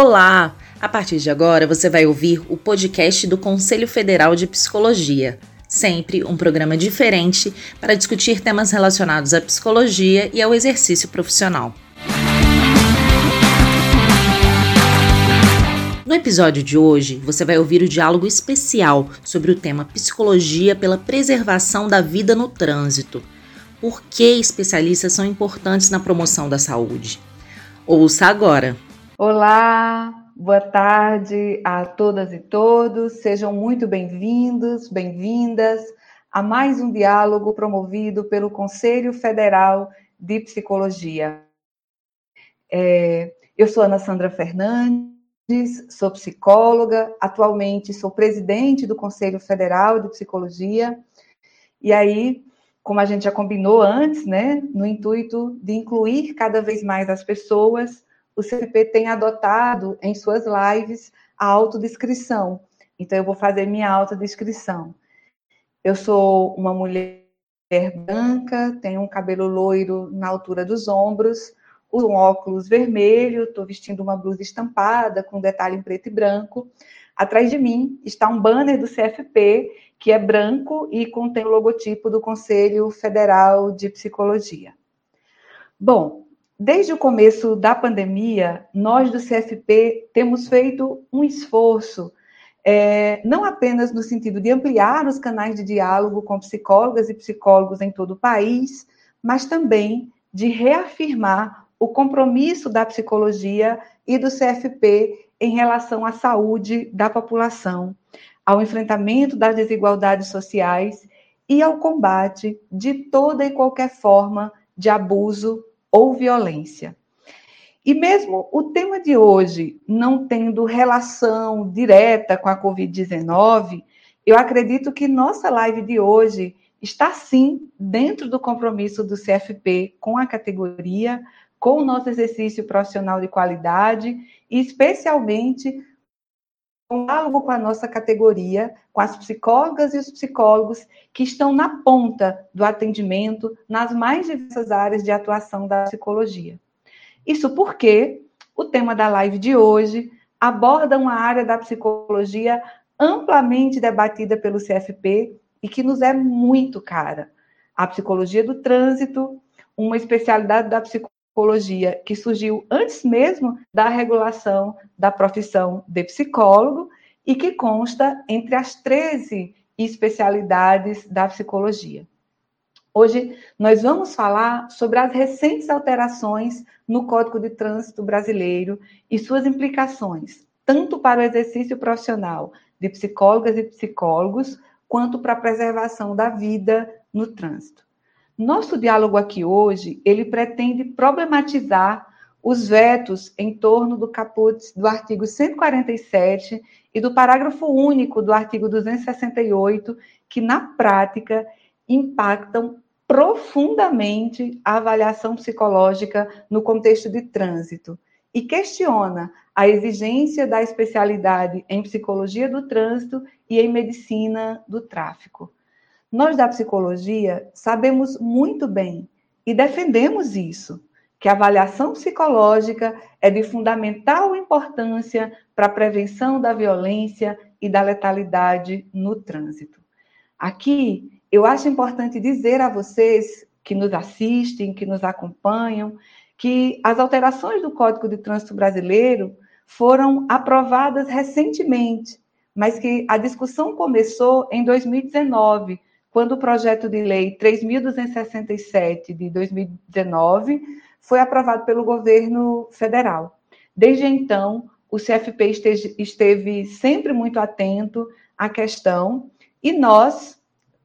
Olá! A partir de agora você vai ouvir o podcast do Conselho Federal de Psicologia. Sempre um programa diferente para discutir temas relacionados à psicologia e ao exercício profissional. No episódio de hoje, você vai ouvir o diálogo especial sobre o tema Psicologia pela Preservação da Vida no Trânsito. Por que especialistas são importantes na promoção da saúde? Ouça agora! Olá, boa tarde a todas e todos. Sejam muito bem-vindos, bem-vindas a mais um diálogo promovido pelo Conselho Federal de Psicologia. É, eu sou Ana Sandra Fernandes, sou psicóloga, atualmente sou presidente do Conselho Federal de Psicologia. E aí, como a gente já combinou antes, né, no intuito de incluir cada vez mais as pessoas o CFP tem adotado em suas lives a autodescrição. Então, eu vou fazer minha autodescrição. Eu sou uma mulher branca, tenho um cabelo loiro na altura dos ombros, um óculos vermelho, estou vestindo uma blusa estampada com detalhe em preto e branco. Atrás de mim está um banner do CFP, que é branco e contém o logotipo do Conselho Federal de Psicologia. Bom, Desde o começo da pandemia, nós do CFP temos feito um esforço, é, não apenas no sentido de ampliar os canais de diálogo com psicólogas e psicólogos em todo o país, mas também de reafirmar o compromisso da psicologia e do CFP em relação à saúde da população, ao enfrentamento das desigualdades sociais e ao combate de toda e qualquer forma de abuso ou violência. E mesmo o tema de hoje não tendo relação direta com a Covid-19, eu acredito que nossa live de hoje está sim dentro do compromisso do CFP com a categoria, com o nosso exercício profissional de qualidade e especialmente com diálogo com a nossa categoria, com as psicólogas e os psicólogos que estão na ponta do atendimento nas mais diversas áreas de atuação da psicologia. Isso porque o tema da live de hoje aborda uma área da psicologia amplamente debatida pelo CFP e que nos é muito cara. A psicologia do trânsito, uma especialidade da psicologia psicologia que surgiu antes mesmo da regulação da profissão de psicólogo e que consta entre as 13 especialidades da psicologia. Hoje nós vamos falar sobre as recentes alterações no Código de Trânsito Brasileiro e suas implicações, tanto para o exercício profissional de psicólogas e psicólogos, quanto para a preservação da vida no trânsito. Nosso diálogo aqui hoje, ele pretende problematizar os vetos em torno do caput do artigo 147 e do parágrafo único do artigo 268, que na prática impactam profundamente a avaliação psicológica no contexto de trânsito e questiona a exigência da especialidade em psicologia do trânsito e em medicina do tráfico. Nós da psicologia sabemos muito bem e defendemos isso, que a avaliação psicológica é de fundamental importância para a prevenção da violência e da letalidade no trânsito. Aqui, eu acho importante dizer a vocês que nos assistem, que nos acompanham, que as alterações do Código de Trânsito Brasileiro foram aprovadas recentemente, mas que a discussão começou em 2019, quando o projeto de lei 3.267 de 2019 foi aprovado pelo governo federal. Desde então, o CFP esteve sempre muito atento à questão e nós,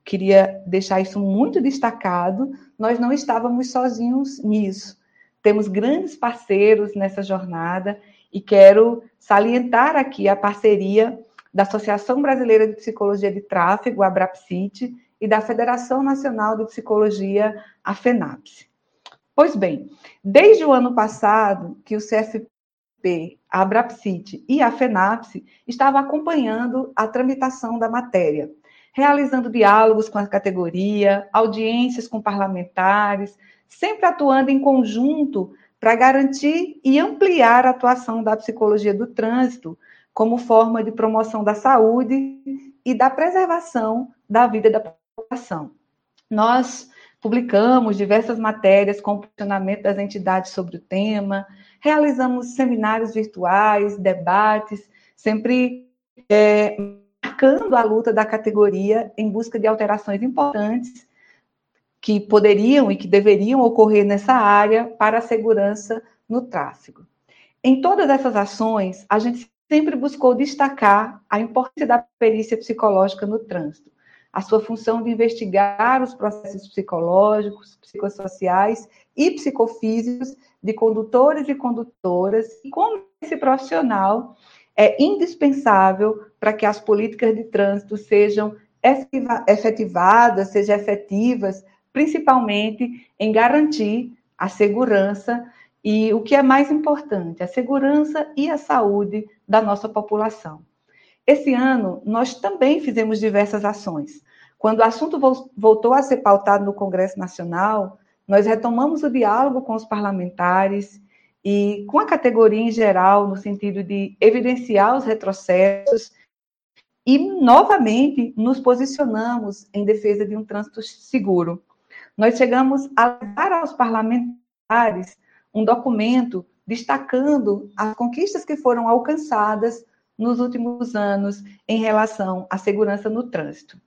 queria deixar isso muito destacado, nós não estávamos sozinhos nisso. Temos grandes parceiros nessa jornada e quero salientar aqui a parceria da Associação Brasileira de Psicologia de Tráfego, a ABRAPSIT, e da Federação Nacional de Psicologia, a FENAPSE. Pois bem, desde o ano passado que o CFP, a Abrapsit e a FENAPSE estavam acompanhando a tramitação da matéria, realizando diálogos com a categoria, audiências com parlamentares, sempre atuando em conjunto para garantir e ampliar a atuação da psicologia do trânsito como forma de promoção da saúde e da preservação da vida da população. Nós publicamos diversas matérias com posicionamento das entidades sobre o tema, realizamos seminários virtuais, debates, sempre é, marcando a luta da categoria em busca de alterações importantes que poderiam e que deveriam ocorrer nessa área para a segurança no tráfego. Em todas essas ações, a gente sempre buscou destacar a importância da perícia psicológica no trânsito, a sua função de investigar os processos psicológicos, psicossociais e psicofísicos de condutores e condutoras, e como esse profissional é indispensável para que as políticas de trânsito sejam efetivadas, sejam efetivas principalmente em garantir a segurança e o que é mais importante, a segurança e a saúde da nossa população. Esse ano, nós também fizemos diversas ações. Quando o assunto voltou a ser pautado no Congresso Nacional, nós retomamos o diálogo com os parlamentares e com a categoria em geral, no sentido de evidenciar os retrocessos e, novamente, nos posicionamos em defesa de um trânsito seguro nós chegamos a dar aos parlamentares um documento destacando as conquistas que foram alcançadas nos últimos anos em relação à segurança no trânsito.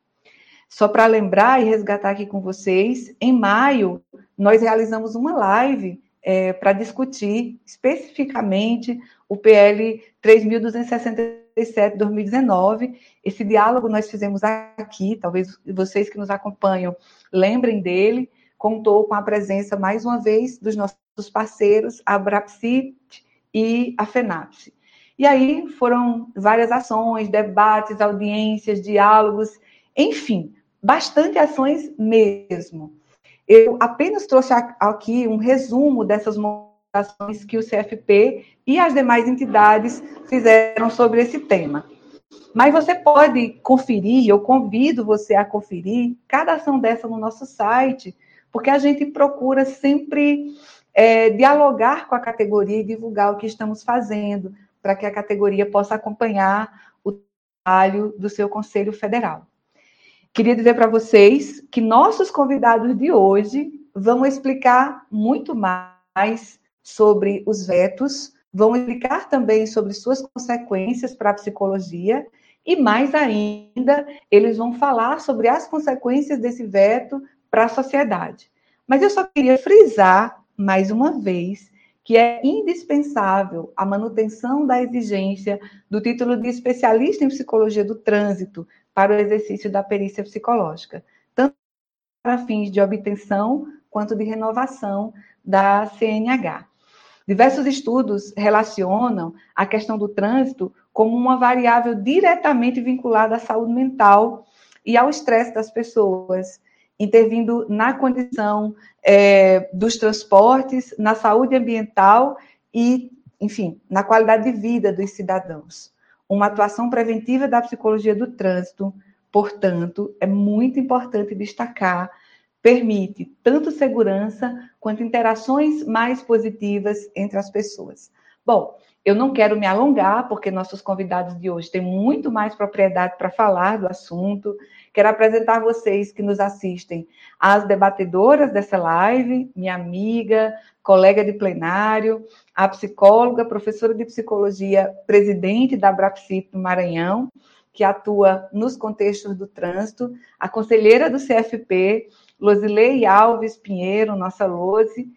Só para lembrar e resgatar aqui com vocês, em maio, nós realizamos uma live é, para discutir especificamente o PL 3.267-2019. Esse diálogo nós fizemos aqui, talvez vocês que nos acompanham lembrem dele. Contou com a presença, mais uma vez, dos nossos parceiros, a Brapsit e a FENAPSE. E aí foram várias ações, debates, audiências, diálogos, enfim, bastante ações mesmo. Eu apenas trouxe aqui um resumo dessas mobilizações que o CFP e as demais entidades fizeram sobre esse tema. Mas você pode conferir, eu convido você a conferir cada ação dessa no nosso site, porque a gente procura sempre é, dialogar com a categoria e divulgar o que estamos fazendo, para que a categoria possa acompanhar o trabalho do seu Conselho Federal. Queria dizer para vocês que nossos convidados de hoje vão explicar muito mais sobre os vetos, vão explicar também sobre suas consequências para a psicologia e mais ainda, eles vão falar sobre as consequências desse veto para a sociedade. Mas eu só queria frisar mais uma vez que é indispensável a manutenção da exigência do título de especialista em psicologia do trânsito para o exercício da perícia psicológica, tanto para fins de obtenção quanto de renovação da CNH. Diversos estudos relacionam a questão do trânsito como uma variável diretamente vinculada à saúde mental e ao estresse das pessoas, intervindo na condição é, dos transportes, na saúde ambiental e, enfim, na qualidade de vida dos cidadãos. Uma atuação preventiva da psicologia do trânsito, portanto, é muito importante destacar, permite tanto segurança quanto interações mais positivas entre as pessoas. Bom, eu não quero me alongar, porque nossos convidados de hoje têm muito mais propriedade para falar do assunto. Quero apresentar vocês que nos assistem as debatedoras dessa live, minha amiga, colega de plenário, a psicóloga, professora de psicologia, presidente da Brapsip Maranhão, que atua nos contextos do trânsito, a conselheira do CFP, Losilei Alves Pinheiro, nossa Lose.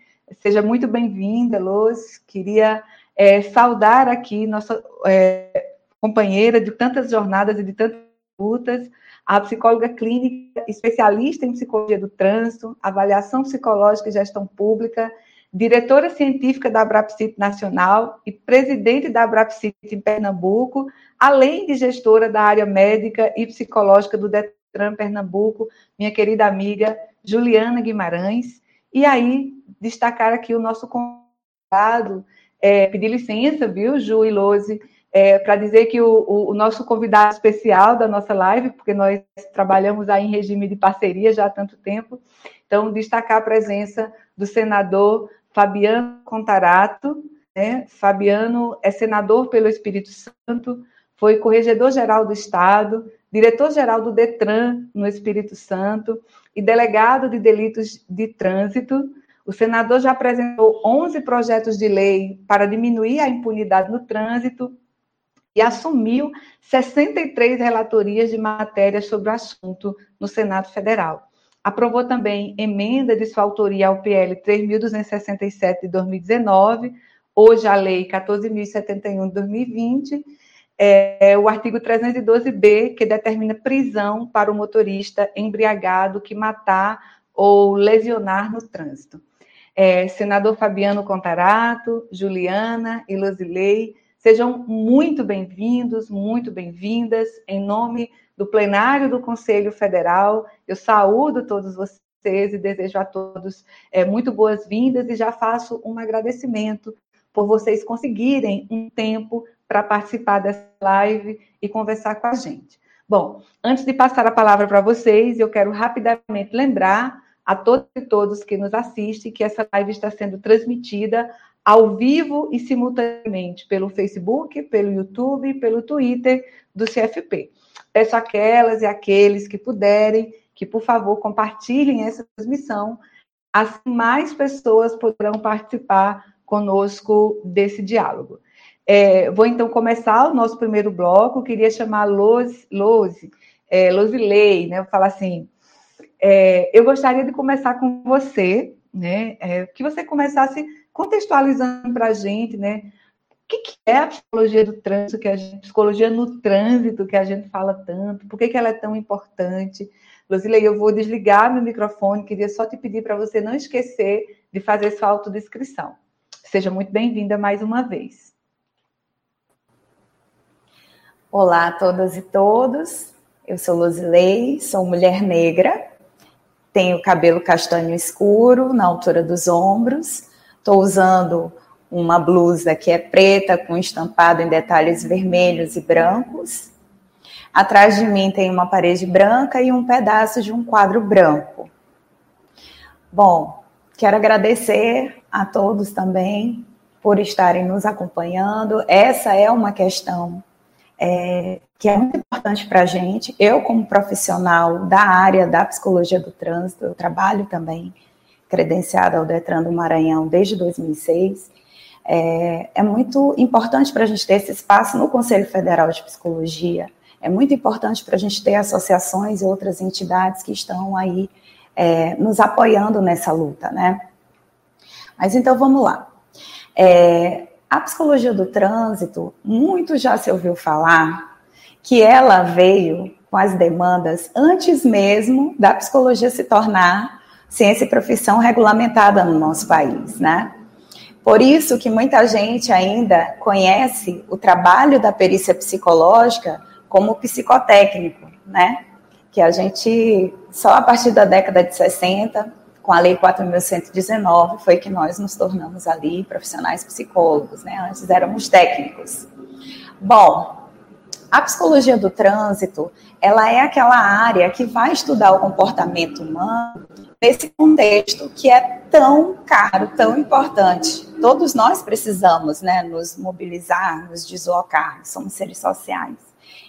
Seja muito bem-vinda, Lose. Queria é, saudar aqui nossa é, companheira de tantas jornadas e de tantas lutas, a psicóloga clínica, especialista em psicologia do trânsito, avaliação psicológica e gestão pública, diretora científica da Abrapsit Nacional e presidente da Abrapsit em Pernambuco, além de gestora da área médica e psicológica do Detran Pernambuco, minha querida amiga Juliana Guimarães. E aí, destacar aqui o nosso convidado, é, pedir licença, viu, Ju e Lose, é, para dizer que o, o, nosso convidado especial da nossa live, porque nós trabalhamos aí em regime de parceria já há tanto tempo, então destacar a presença do senador Fabiano Contarato. Né? Fabiano é senador pelo Espírito Santo, foi corregedor-geral do Estado, diretor-geral do DETRAN no Espírito Santo e delegado de delitos de trânsito. O senador já apresentou 11 projetos de lei para diminuir a impunidade no trânsito e assumiu 63 relatorias de matérias sobre o assunto no Senado Federal. Aprovou também emenda de sua autoria ao PL 3.267 de 2019, hoje a Lei 14.071 de 2020, é, o artigo 312b, que determina prisão para o motorista embriagado que matar ou lesionar no trânsito. É, senador Fabiano Contarato, Juliana e Luzilei, sejam muito bem-vindos, muito bem-vindas. Em nome do plenário do Conselho Federal, eu saúdo todos vocês e desejo a todos é, muito boas-vindas e já faço um agradecimento por vocês conseguirem um tempo para participar dessa live e conversar com a gente. Bom, antes de passar a palavra para vocês, eu quero rapidamente lembrar a todos e todos que nos assistem que essa live está sendo transmitida ao vivo e simultaneamente pelo Facebook, pelo YouTube, pelo Twitter do CFP. Peço aquelas e aqueles que puderem que, por favor, compartilhem essa transmissão, assim mais pessoas poderão participar conosco desse diálogo. É, vou então começar o nosso primeiro bloco. Queria chamar Lose, Lose, é, né? Vou falar assim. É, eu gostaria de começar com você, né? É, que você começasse contextualizando para a gente, né? O que, que, é a psicologia do trânsito, que a gente, psicologia no trânsito, que a gente fala tanto, por que, que ela é tão importante? Losilei, eu vou desligar meu microfone, queria só te pedir para você não esquecer de fazer sua autodescrição. Seja muito bem-vinda mais uma vez. Olá a todas e todos. Eu sou Luzilei, sou mulher negra, tenho cabelo castanho escuro na altura dos ombros. Estou usando uma blusa que é preta com estampado em detalhes vermelhos e brancos. Atrás de mim tem uma parede branca e um pedaço de um quadro branco. Bom, quero agradecer a todos também por estarem nos acompanhando. Essa é uma questão é, que é muito importante para a gente. Eu, como profissional da área da psicologia do trânsito, eu trabalho também credenciada ao Detran do Maranhão desde 2006. É, é muito importante para a gente ter esse espaço no Conselho Federal de Psicologia. É muito importante para a gente ter associações e outras entidades que estão aí é, nos apoiando nessa luta, né? Mas então vamos lá. É, a psicologia do trânsito, muito já se ouviu falar que ela veio com as demandas antes mesmo da psicologia se tornar ciência e profissão regulamentada no nosso país, né? Por isso que muita gente ainda conhece o trabalho da perícia psicológica como psicotécnico, né? Que a gente só a partir da década de 60 com a Lei 4.119 foi que nós nos tornamos ali profissionais psicólogos, né? Antes éramos técnicos. Bom, a psicologia do trânsito, ela é aquela área que vai estudar o comportamento humano nesse contexto que é tão caro, tão importante. Todos nós precisamos, né, nos mobilizar, nos deslocar, somos seres sociais.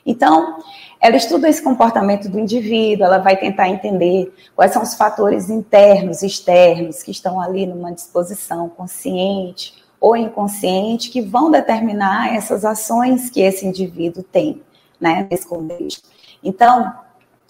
Então, ela estuda esse comportamento do indivíduo, ela vai tentar entender quais são os fatores internos e externos que estão ali numa disposição consciente ou inconsciente que vão determinar essas ações que esse indivíduo tem, né, nesse contexto. Então,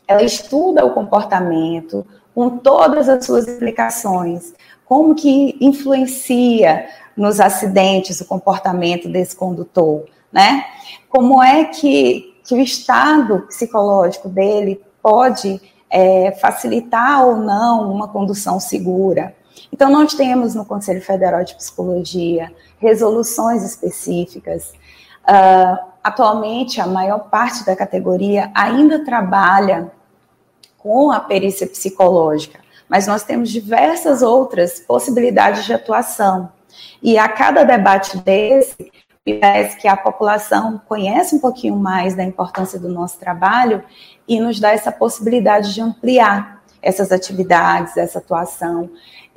ela estuda o comportamento com todas as suas implicações, como que influencia nos acidentes o comportamento desse condutor, né? Como é que que o estado psicológico dele pode é, facilitar ou não uma condução segura. Então, nós temos no Conselho Federal de Psicologia resoluções específicas. Uh, atualmente, a maior parte da categoria ainda trabalha com a perícia psicológica, mas nós temos diversas outras possibilidades de atuação. E a cada debate desse, parece que a população conhece um pouquinho mais da importância do nosso trabalho e nos dá essa possibilidade de ampliar. essas atividades, essa atuação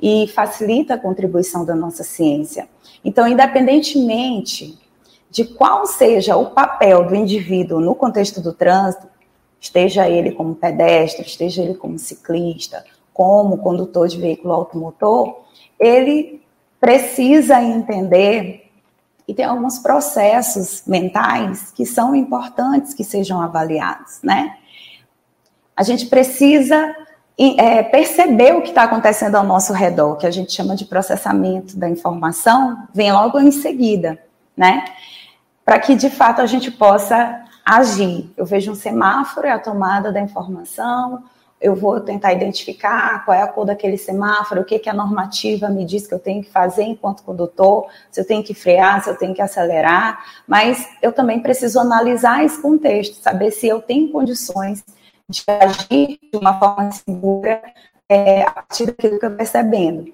e facilita a contribuição da nossa ciência. Então, independentemente de qual seja o papel do indivíduo no contexto do trânsito, esteja ele como pedestre, esteja ele como ciclista, como condutor de veículo automotor, ele precisa entender e tem alguns processos mentais que são importantes que sejam avaliados, né? A gente precisa é, perceber o que está acontecendo ao nosso redor, que a gente chama de processamento da informação, vem logo em seguida, né? Para que de fato a gente possa agir. Eu vejo um semáforo, é a tomada da informação, eu vou tentar identificar qual é a cor daquele semáforo, o que, que a normativa me diz que eu tenho que fazer enquanto condutor, se eu tenho que frear, se eu tenho que acelerar, mas eu também preciso analisar esse contexto, saber se eu tenho condições de agir de uma forma segura é, a partir daquilo que eu percebendo.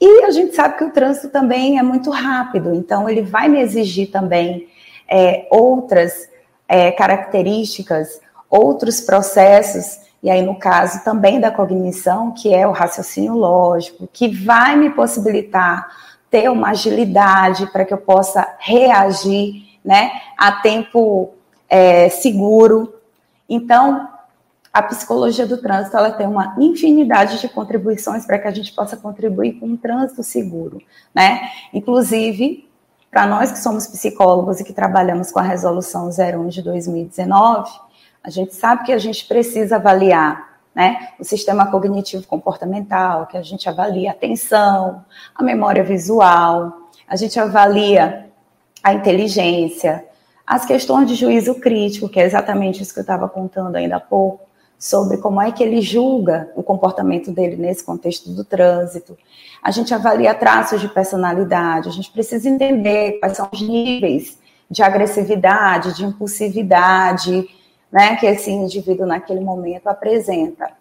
E a gente sabe que o trânsito também é muito rápido, então ele vai me exigir também é, outras é, características, outros processos, e aí no caso também da cognição, que é o raciocínio lógico, que vai me possibilitar ter uma agilidade para que eu possa reagir né, a tempo é, seguro. Então, a psicologia do trânsito ela tem uma infinidade de contribuições para que a gente possa contribuir com um trânsito seguro, né? Inclusive, para nós que somos psicólogos e que trabalhamos com a resolução 01 de 2019, a gente sabe que a gente precisa avaliar né, o sistema cognitivo comportamental, que a gente avalia a atenção, a memória visual, a gente avalia a inteligência, as questões de juízo crítico, que é exatamente isso que eu estava contando ainda há pouco, sobre como é que ele julga o comportamento dele nesse contexto do trânsito. A gente avalia traços de personalidade, a gente precisa entender quais são os níveis de agressividade, de impulsividade, né, que esse indivíduo naquele momento apresenta.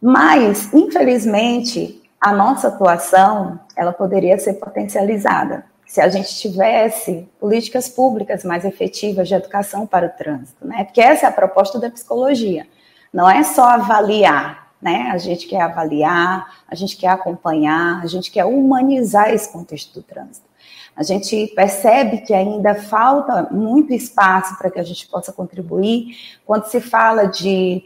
Mas, infelizmente, a nossa atuação, ela poderia ser potencializada se a gente tivesse políticas públicas mais efetivas de educação para o trânsito, né? Porque essa é a proposta da psicologia. Não é só avaliar, né? A gente quer avaliar, a gente quer acompanhar, a gente quer humanizar esse contexto do trânsito. A gente percebe que ainda falta muito espaço para que a gente possa contribuir quando se fala de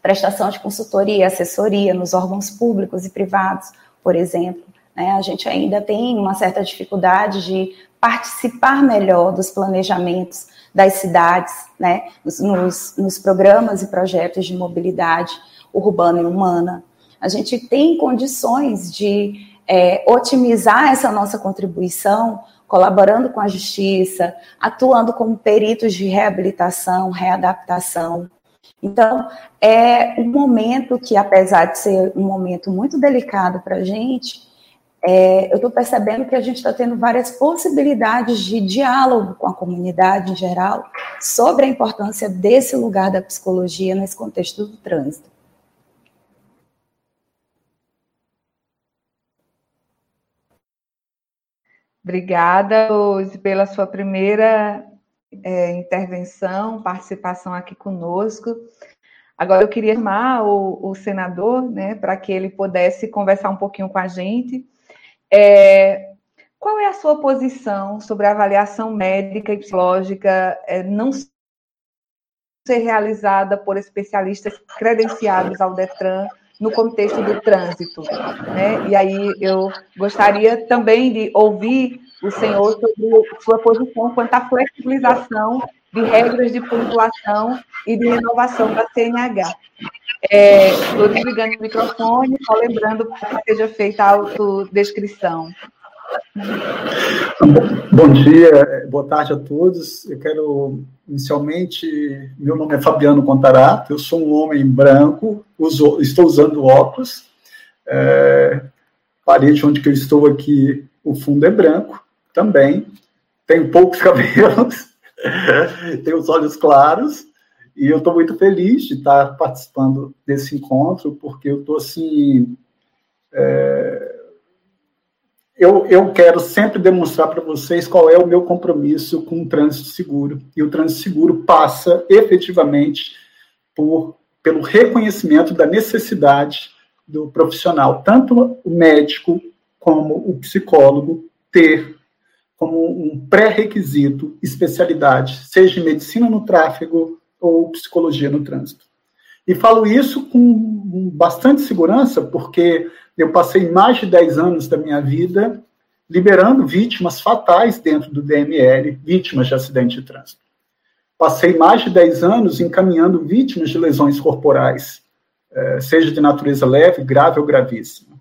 prestação de consultoria, assessoria nos órgãos públicos e privados, por exemplo. Né? A gente ainda tem uma certa dificuldade de participar melhor dos planejamentos das cidades, né, nos, nos, programas e projetos de mobilidade urbana e humana. A gente tem condições de é, otimizar essa nossa contribuição, colaborando com a justiça, atuando como peritos de reabilitação, readaptação. Então, é um momento que, apesar de ser um momento muito delicado para a gente, é, eu estou percebendo que a gente está tendo várias possibilidades de diálogo com a comunidade em geral sobre a importância desse lugar da psicologia nesse contexto do trânsito. Obrigada, Rose, pela sua primeira é, intervenção, participação aqui conosco. Agora eu queria chamar o, o senador, né, para que ele pudesse conversar um pouquinho com a gente é, qual é a sua posição sobre a avaliação médica e psicológica é, não ser realizada por especialistas credenciados ao Detran no contexto do trânsito? Né? E aí eu gostaria também de ouvir o senhor sobre sua posição quanto à flexibilização de regras de pontuação e de renovação da CNH. Estou é, desligando o microfone, só lembrando que seja feita a autodescrição. Bom dia, boa tarde a todos. Eu quero, inicialmente, meu nome é Fabiano Contarato, eu sou um homem branco, uso, estou usando óculos. É, parede onde eu estou aqui, o fundo é branco também. Tenho poucos cabelos, tenho os olhos claros, e eu estou muito feliz de estar participando desse encontro, porque eu estou assim. É... Eu, eu quero sempre demonstrar para vocês qual é o meu compromisso com o trânsito seguro. E o trânsito seguro passa efetivamente por pelo reconhecimento da necessidade do profissional, tanto o médico como o psicólogo, ter como um pré-requisito especialidade, seja em medicina no tráfego ou psicologia no trânsito. E falo isso com bastante segurança, porque eu passei mais de 10 anos da minha vida liberando vítimas fatais dentro do DML, vítimas de acidente de trânsito. Passei mais de 10 anos encaminhando vítimas de lesões corporais, eh, seja de natureza leve, grave ou gravíssima.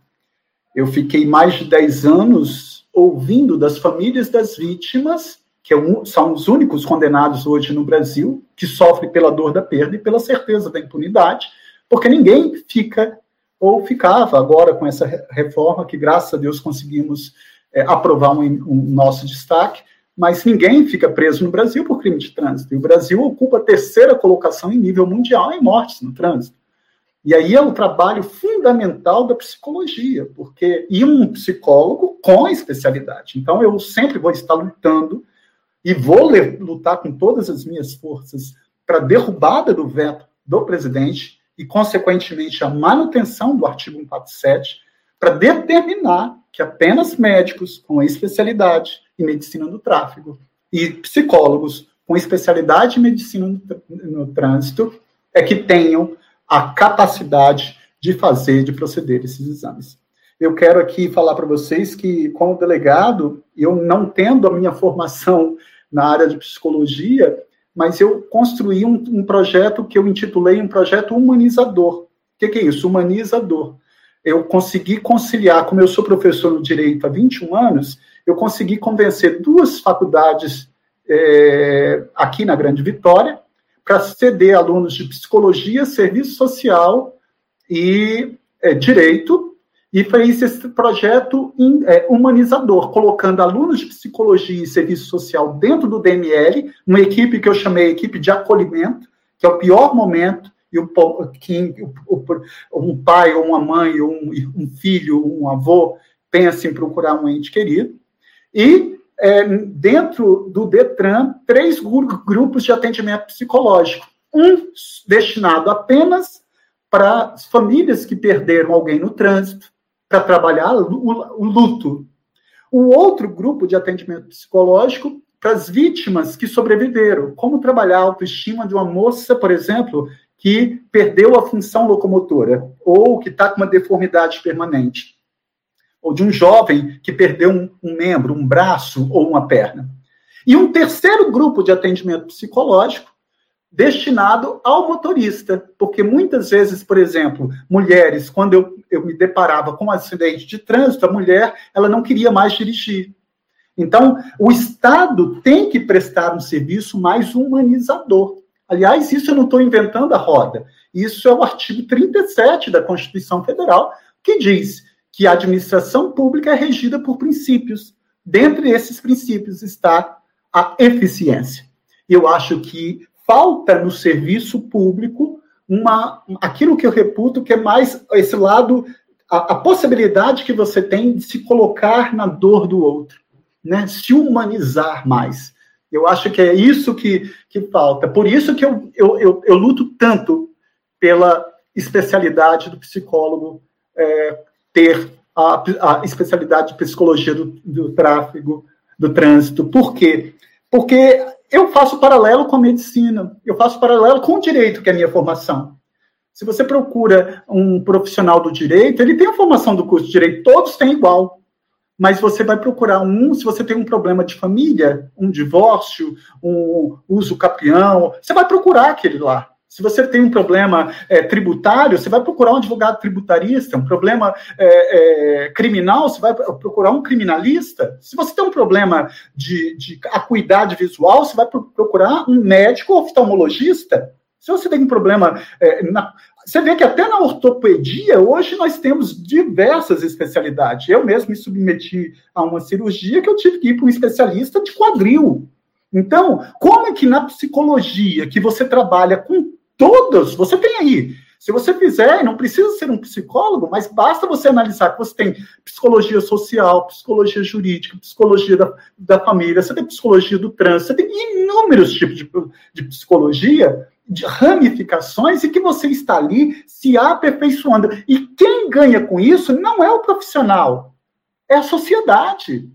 Eu fiquei mais de 10 anos ouvindo das famílias das vítimas, que é são os únicos condenados hoje no Brasil, que sofrem pela dor da perda e pela certeza da impunidade, porque ninguém fica ou ficava agora com essa reforma que, graças a Deus, conseguimos é, aprovar um, um, nosso destaque, mas ninguém fica preso no Brasil por crime de trânsito. E o Brasil ocupa a terceira colocação em nível mundial em mortes no trânsito. E aí é o trabalho fundamental da psicologia, porque e um psicólogo com especialidade. Então eu sempre vou estar lutando e vou lutar com todas as minhas forças para a derrubada do veto do presidente e consequentemente a manutenção do artigo 147 para determinar que apenas médicos com especialidade em medicina do tráfego e psicólogos com especialidade em medicina no trânsito é que tenham a capacidade de fazer, de proceder esses exames. Eu quero aqui falar para vocês que, como delegado, eu não tendo a minha formação na área de psicologia, mas eu construí um, um projeto que eu intitulei um projeto humanizador. O que, que é isso? Humanizador. Eu consegui conciliar, como eu sou professor no direito há 21 anos, eu consegui convencer duas faculdades é, aqui na Grande Vitória para ceder alunos de psicologia, serviço social e é, direito, e fez esse projeto in, é, humanizador, colocando alunos de psicologia e serviço social dentro do DML, uma equipe que eu chamei equipe de acolhimento, que é o pior momento e o, que um pai ou uma mãe ou um, um filho, um avô pensa em procurar um ente querido, e é, dentro do Detran, três grupos de atendimento psicológico. Um destinado apenas para as famílias que perderam alguém no trânsito, para trabalhar o, luto. O outro grupo de atendimento psicológico para as vítimas que sobreviveram. Como trabalhar a autoestima de uma moça, por exemplo, que perdeu a função locomotora ou que está com uma deformidade permanente ou de um jovem que perdeu um, um membro, um braço ou uma perna. E um terceiro grupo de atendimento psicológico destinado ao motorista, porque muitas vezes, por exemplo, mulheres, quando eu, eu me deparava com um acidente de trânsito, a mulher ela não queria mais dirigir. Então, o Estado tem que prestar um serviço mais humanizador. Aliás, isso eu não estou inventando a roda. Isso é o artigo 37 da Constituição Federal, que diz que a administração pública é regida por princípios. Dentre esses princípios está a eficiência. Eu acho que falta no serviço público uma aquilo que eu reputo que é mais esse lado a, a possibilidade que você tem de se colocar na dor do outro, né? Se humanizar mais. Eu acho que é isso que, que falta. Por isso que eu, eu, eu, eu luto tanto pela especialidade do psicólogo é, ter a, a especialidade de psicologia do, do tráfego, do trânsito. Por quê? Porque eu faço paralelo com a medicina, eu faço paralelo com o direito, que é a minha formação. Se você procura um profissional do direito, ele tem a formação do curso de direito, todos têm igual. Mas você vai procurar um, se você tem um problema de família, um divórcio, um uso capião, você vai procurar aquele lá. Se você tem um problema é, tributário, você vai procurar um advogado tributarista. Um problema é, é, criminal, você vai procurar um criminalista. Se você tem um problema de, de acuidade visual, você vai procurar um médico oftalmologista. Se você tem um problema. É, na, você vê que até na ortopedia, hoje nós temos diversas especialidades. Eu mesmo me submeti a uma cirurgia que eu tive que ir para um especialista de quadril. Então, como é que na psicologia, que você trabalha com todas, você tem aí. Se você fizer, não precisa ser um psicólogo, mas basta você analisar que você tem psicologia social, psicologia jurídica, psicologia da, da família, você tem psicologia do trânsito, você tem inúmeros tipos de, de psicologia, ramificações e que você está ali se aperfeiçoando. E quem ganha com isso não é o profissional, é a sociedade.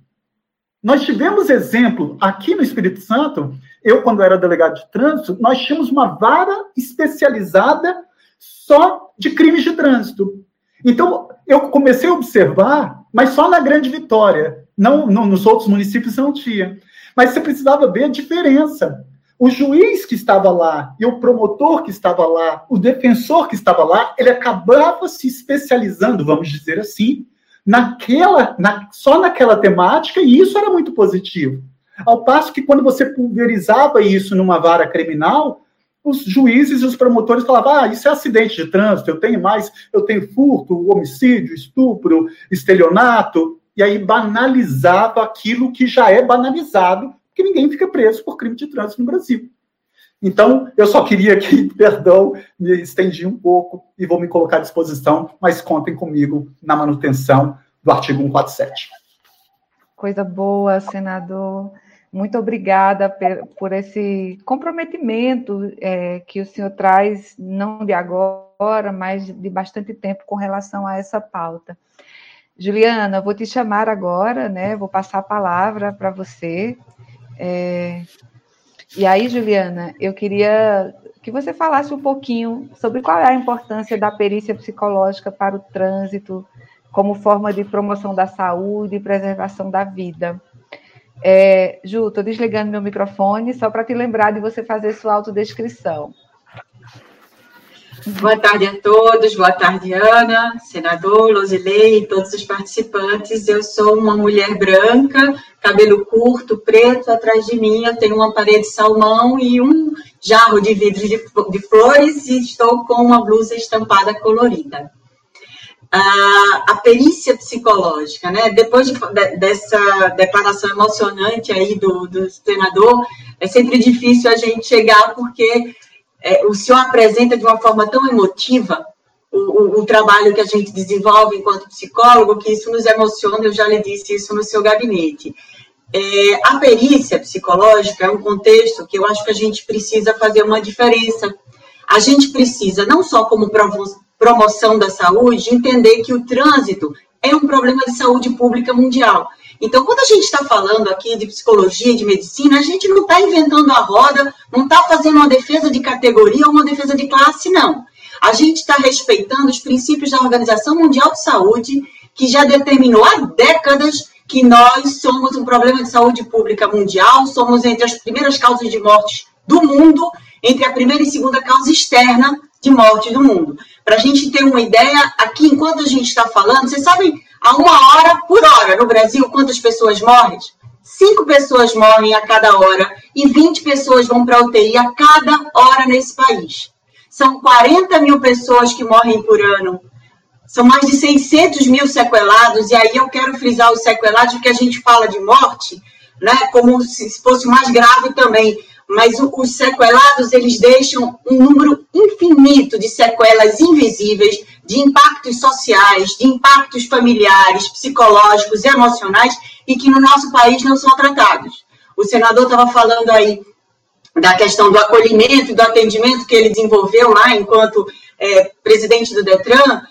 Nós tivemos exemplo aqui no Espírito Santo, eu, quando era delegado de trânsito, nós tínhamos uma vara especializada só de crimes de trânsito. Então, eu comecei a observar, mas só na Grande Vitória, não, não nos outros municípios não tinha. Mas você precisava ver a diferença. O juiz que estava lá e o promotor que estava lá, o defensor que estava lá, ele acabava se especializando, vamos dizer assim, naquela, na, só naquela temática, e isso era muito positivo. Ao passo que quando você pulverizava isso numa vara criminal, os juízes e os promotores falavam: ah, isso é acidente de trânsito, eu tenho mais, eu tenho furto, homicídio, estupro, estelionato, e aí banalizava aquilo que já é banalizado, porque ninguém fica preso por crime de trânsito no Brasil. Então, eu só queria que, perdão, me estendi um pouco e vou me colocar à disposição, mas contem comigo na manutenção do artigo 147. Coisa boa, senador. Muito obrigada por esse comprometimento é, que o senhor traz, não de agora, mas de bastante tempo com relação a essa pauta. Juliana, vou te chamar agora, né? Vou passar a palavra para você. É, e aí, Juliana, eu queria que você falasse um pouquinho sobre qual é a importância da perícia psicológica para o trânsito como forma de promoção da saúde e preservação da vida. É, Ju, estou desligando meu microfone só para te lembrar de você fazer sua autodescrição. Boa tarde a todos, boa tarde, Ana, senador, Losilei e todos os participantes. Eu sou uma mulher branca, cabelo curto, preto, atrás de mim eu tenho uma parede salmão e um jarro de vidro de, de flores e estou com uma blusa estampada colorida. Ah, a perícia psicológica, né? Depois de, de, dessa declaração emocionante aí do, do senador, é sempre difícil a gente chegar porque é, o senhor apresenta de uma forma tão emotiva o, o, o, trabalho que a gente desenvolve enquanto psicólogo, que isso nos emociona, eu já lhe disse isso no seu gabinete. É, a perícia psicológica é um contexto que eu acho que a gente precisa fazer uma diferença. A gente precisa, não só como promoção da saúde, entender que o trânsito é um problema de saúde pública mundial. Então, quando a gente está falando aqui de psicologia, de medicina, a gente não está inventando a roda, não está fazendo uma defesa de categoria ou uma defesa de classe, não. A gente está respeitando os princípios da Organização Mundial de Saúde, que já determinou há décadas que nós somos um problema de saúde pública mundial, somos entre as primeiras causas de morte do mundo, entre a primeira e segunda causa externa de morte do mundo. Para a gente ter uma ideia, aqui, enquanto a gente está falando, vocês sabem a uma hora por hora no Brasil, quantas pessoas morrem? Cinco pessoas morrem a cada hora e 20 pessoas vão para a UTI a cada hora nesse país. São 40 mil pessoas que morrem por ano. São mais de 600 mil sequelados, e aí eu quero frisar os sequelados, porque a gente fala de morte, né, como se fosse mais grave também mas os sequelados eles deixam um número infinito de sequelas invisíveis, de impactos sociais, de impactos familiares, psicológicos, emocionais e que no nosso país não são tratados. O senador estava falando aí da questão do acolhimento e do atendimento que ele desenvolveu lá enquanto é, presidente do Detran,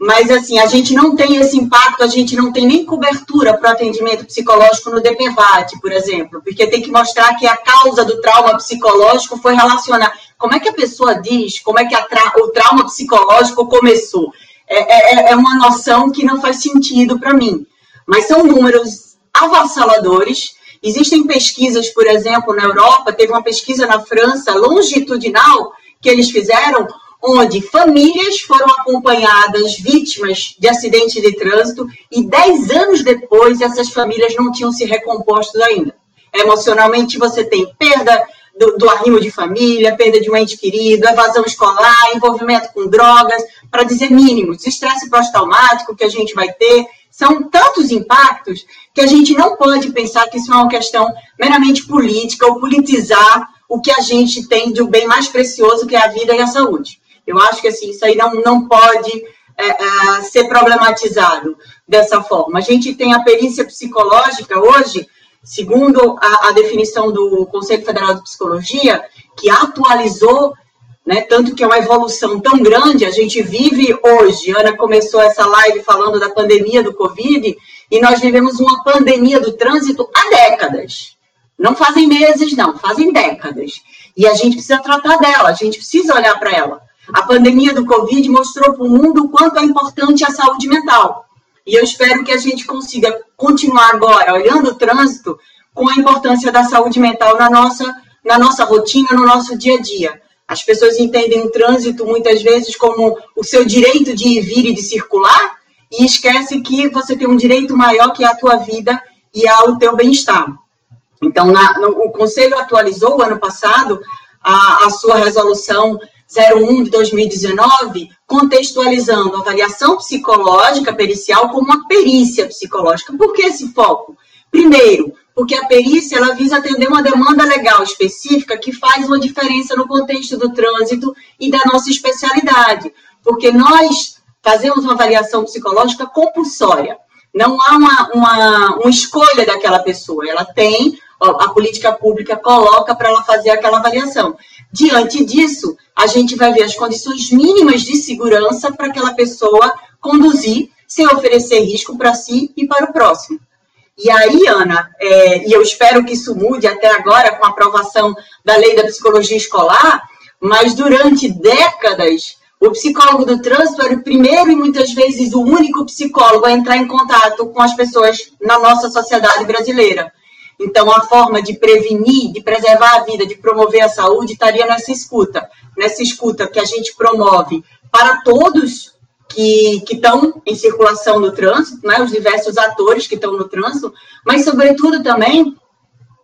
mas assim, a gente não tem esse impacto, a gente não tem nem cobertura para o atendimento psicológico no DPVAT, por exemplo, porque tem que mostrar que a causa do trauma psicológico foi relacionada. Como é que a pessoa diz como é que tra o trauma psicológico começou? É, é, é uma noção que não faz sentido para mim. Mas são números avassaladores. Existem pesquisas, por exemplo, na Europa, teve uma pesquisa na França longitudinal que eles fizeram, onde famílias foram acompanhadas vítimas de acidente de trânsito e dez anos depois essas famílias não tinham se recomposto ainda. Emocionalmente você tem perda do, do arrimo de família, perda de um ente querido, evasão escolar, envolvimento com drogas, para dizer mínimos, estresse pós-traumático que a gente vai ter, são tantos impactos que a gente não pode pensar que isso é uma questão meramente política ou politizar o que a gente tem de um bem mais precioso que é a vida e a saúde. Eu acho que assim, isso aí não, não pode é, é, ser problematizado dessa forma. A gente tem a perícia psicológica hoje, segundo a, a definição do Conselho Federal de Psicologia, que atualizou né? Tanto que é uma evolução tão grande, a gente vive hoje. Ana começou essa live falando da pandemia do Covid, e nós vivemos uma pandemia do trânsito há décadas. Não fazem meses, não, fazem décadas. E a gente precisa tratar dela, a gente precisa olhar para ela. A pandemia do Covid mostrou para o mundo o quanto é importante a saúde mental. E eu espero que a gente consiga continuar agora olhando o trânsito com a importância da saúde mental na nossa, na nossa rotina, no nosso dia a dia. As pessoas entendem o trânsito muitas vezes como o seu direito de ir, vir e de circular e esquece que você tem um direito maior que é a tua vida e ao teu bem-estar. Então, na, no, o Conselho atualizou ano passado a, a sua resolução 01 de 2019, contextualizando a avaliação psicológica pericial como uma perícia psicológica. Por que esse foco? Primeiro, porque a perícia ela visa atender uma demanda legal específica que faz uma diferença no contexto do trânsito e da nossa especialidade, porque nós fazemos uma avaliação psicológica compulsória. Não há uma, uma, uma escolha daquela pessoa, ela tem, a política pública coloca para ela fazer aquela avaliação. Diante disso, a gente vai ver as condições mínimas de segurança para aquela pessoa conduzir sem oferecer risco para si e para o próximo. E aí, Ana, é, e eu espero que isso mude até agora com a aprovação da lei da psicologia escolar, mas durante décadas, o psicólogo do trânsito era o primeiro e muitas vezes o único psicólogo a entrar em contato com as pessoas na nossa sociedade brasileira. Então, a forma de prevenir, de preservar a vida, de promover a saúde, estaria nessa escuta, nessa escuta que a gente promove para todos que estão em circulação no trânsito, né, os diversos atores que estão no trânsito, mas, sobretudo, também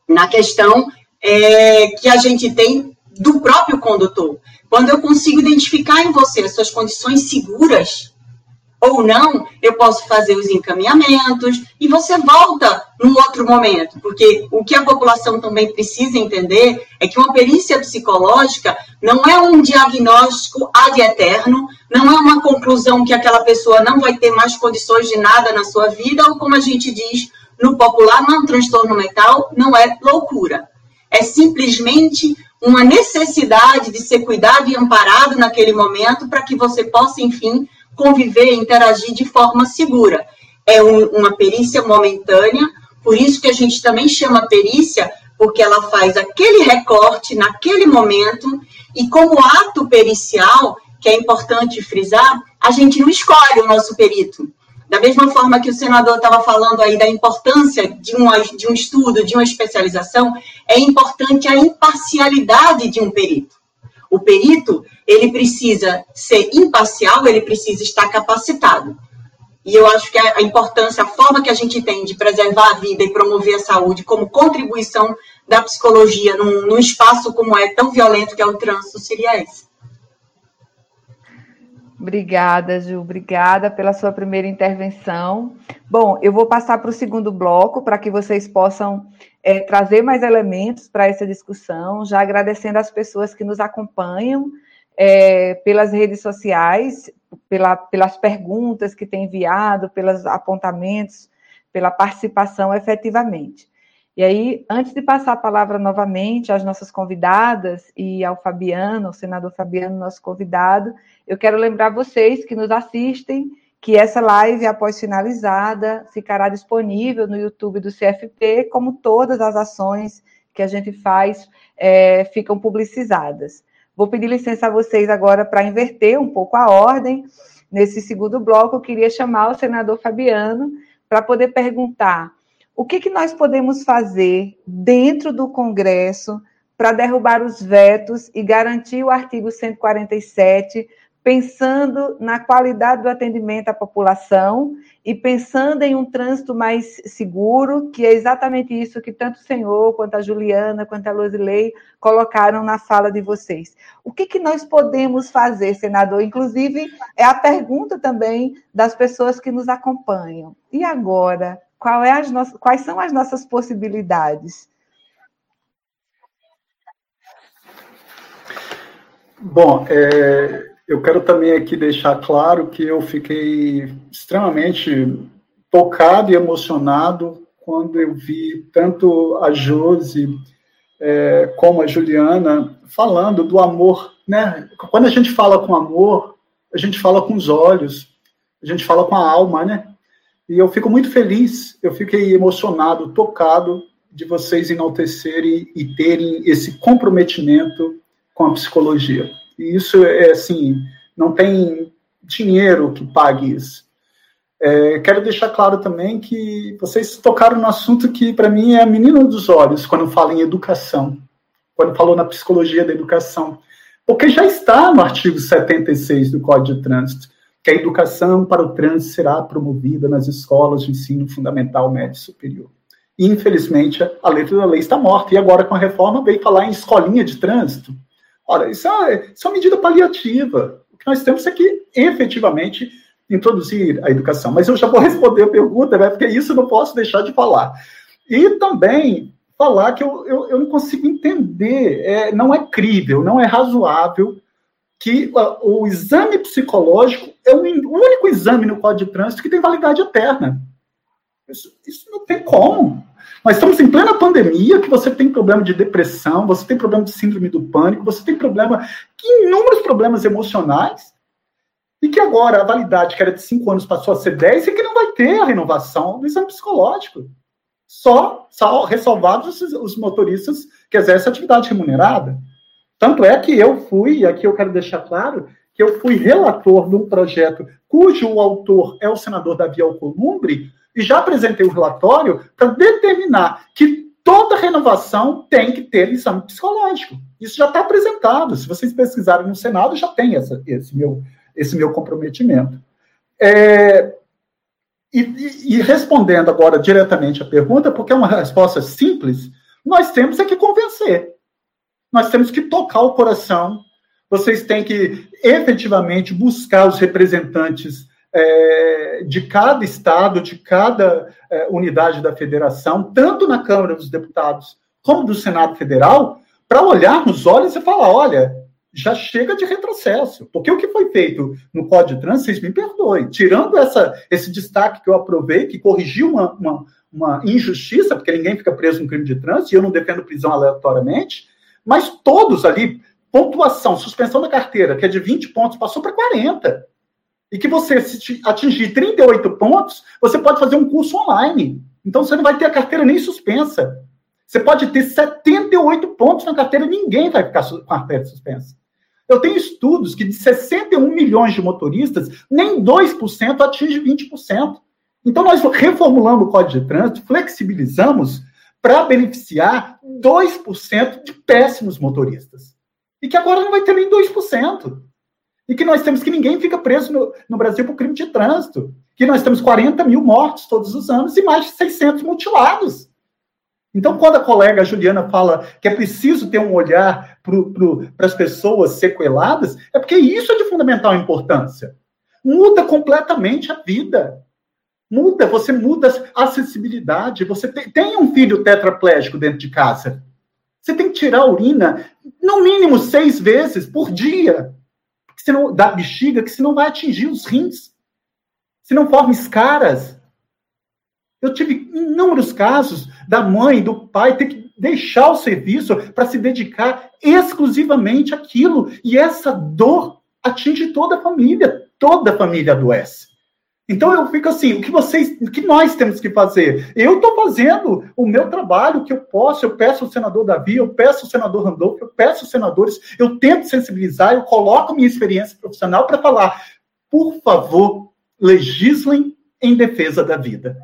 na questão é, que a gente tem do próprio condutor. Quando eu consigo identificar em você as suas condições seguras ou não, eu posso fazer os encaminhamentos e você volta num outro momento, porque o que a população também precisa entender é que uma perícia psicológica não é um diagnóstico ad eterno, não é uma conclusão que aquela pessoa não vai ter mais condições de nada na sua vida, ou como a gente diz no popular, não é um transtorno mental, não é loucura. É simplesmente uma necessidade de ser cuidado e amparado naquele momento para que você possa, enfim, conviver e interagir de forma segura. É um, uma perícia momentânea, por isso que a gente também chama perícia, porque ela faz aquele recorte naquele momento, e como ato pericial, que é importante frisar, a gente não escolhe o nosso perito. Da mesma forma que o senador estava falando aí da importância de, uma, de um estudo, de uma especialização, é importante a imparcialidade de um perito. O perito, ele precisa ser imparcial, ele precisa estar capacitado. E eu acho que a importância, a forma que a gente tem de preservar a vida e promover a saúde como contribuição da psicologia num, num espaço como é tão violento que é o trânsito seria esse. Obrigada, Ju. Obrigada pela sua primeira intervenção. Bom, eu vou passar para o segundo bloco para que vocês possam é, trazer mais elementos para essa discussão, já agradecendo as pessoas que nos acompanham é, pelas redes sociais, pela, pelas perguntas que têm enviado, pelos apontamentos, pela participação efetivamente. E aí, antes de passar a palavra novamente às nossas convidadas e ao Fabiano, o senador Fabiano, nosso convidado, eu quero lembrar vocês que nos assistem que essa live, após finalizada, ficará disponível no YouTube do CFP, como todas as ações que a gente faz é, ficam publicizadas. Vou pedir licença a vocês agora para inverter um pouco a ordem. Nesse segundo bloco, eu queria chamar o senador Fabiano para poder perguntar o que, que nós podemos fazer dentro do Congresso para derrubar os vetos e garantir o artigo 147 pensando na qualidade do atendimento à população e pensando em um trânsito mais seguro, que é exatamente isso que tanto o senhor, quanto a Juliana, quanto a Losilei colocaram na fala de vocês. O que, que nós podemos fazer, senador? Inclusive, é a pergunta também das pessoas que nos acompanham. E agora, é quais são as nossas possibilidades? Bom, é, eu quero também aqui deixar claro que eu fiquei extremamente tocado e emocionado quando eu vi tanto a Josi é, como a Juliana falando do amor né? Quando a gente fala com amor, a gente fala com os olhos, a gente fala com a alma, né? E eu fico muito feliz, eu fiquei emocionado, tocado de vocês enaltecerem e terem esse comprometimento com a psicologia. E isso é assim, não tem dinheiro que pague isso. É, quero deixar claro também que vocês tocaram no assunto que, para mim, é a menina dos olhos quando fala em educação, quando falou na psicologia da educação. Porque já está no artigo 76 do Código de Trânsito, que a educação para o trânsito será promovida nas escolas de ensino fundamental, médio e superior. E, infelizmente, a letra da lei está morta. E agora, com a reforma, veio falar em escolinha de trânsito. Ora, isso é, isso é uma medida paliativa. O que nós temos é que, efetivamente, introduzir a educação. Mas eu já vou responder a pergunta, né, porque isso eu não posso deixar de falar. E também falar que eu, eu, eu não consigo entender, é, não é crível, não é razoável que o exame psicológico é o único exame no Código de Trânsito que tem validade eterna. Isso, isso não tem como. Nós estamos em plena pandemia, que você tem problema de depressão, você tem problema de síndrome do pânico, você tem problema, inúmeros problemas emocionais, e que agora a validade, que era de 5 anos, passou a ser 10, e que não vai ter a renovação do exame psicológico. Só, só ressalvados os, os motoristas que exercem atividade remunerada. Tanto é que eu fui, e aqui eu quero deixar claro, que eu fui relator de um projeto cujo autor é o senador Davi Alcolumbre, e já apresentei o relatório para determinar que toda renovação tem que ter exame psicológico. Isso já está apresentado. Se vocês pesquisarem no Senado, já tem essa, esse, meu, esse meu comprometimento. É, e, e, respondendo agora diretamente a pergunta, porque é uma resposta simples, nós temos é que convencer. Nós temos que tocar o coração. Vocês têm que efetivamente buscar os representantes é, de cada estado, de cada é, unidade da federação, tanto na Câmara dos Deputados como do Senado Federal, para olhar nos olhos e falar: olha, já chega de retrocesso. Porque o que foi feito no Código de Trânsito, vocês me perdoem, tirando essa, esse destaque que eu aprovei, que corrigiu uma, uma, uma, injustiça, porque ninguém fica preso no crime de trânsito, e eu não defendo prisão aleatoriamente, mas todos ali, pontuação, suspensão da carteira, que é de 20 pontos, passou para 40. E que você, se atingir 38 pontos, você pode fazer um curso online. Então você não vai ter a carteira nem suspensa. Você pode ter 78 pontos na carteira, ninguém vai ficar com a carteira suspensa. Eu tenho estudos que de 61 milhões de motoristas, nem 2% atinge 20%. Então, nós reformulamos o Código de Trânsito, flexibilizamos para beneficiar 2% de péssimos motoristas. E que agora não vai ter nem 2%. E que nós temos que ninguém fica preso no, no Brasil por crime de trânsito. Que nós temos 40 mil mortos todos os anos e mais de 600 mutilados. Então, quando a colega Juliana fala que é preciso ter um olhar para as pessoas sequeladas, é porque isso é de fundamental importância. Muda completamente a vida. Muda, você muda a acessibilidade. Você tem, tem um filho tetraplégico dentro de casa. Você tem que tirar a urina no mínimo seis vezes por dia senão, da bexiga, que senão vai atingir os rins. Se não forma escaras, eu tive inúmeros casos da mãe, do pai ter que deixar o serviço para se dedicar exclusivamente àquilo. E essa dor atinge toda a família, toda a família adoece. Então eu fico assim, o que vocês, o que nós temos que fazer? Eu estou fazendo o meu trabalho, que eu posso, eu peço ao senador Davi, eu peço ao senador Randolfo, eu peço aos senadores, eu tento sensibilizar, eu coloco minha experiência profissional para falar, por favor, legislem em defesa da vida.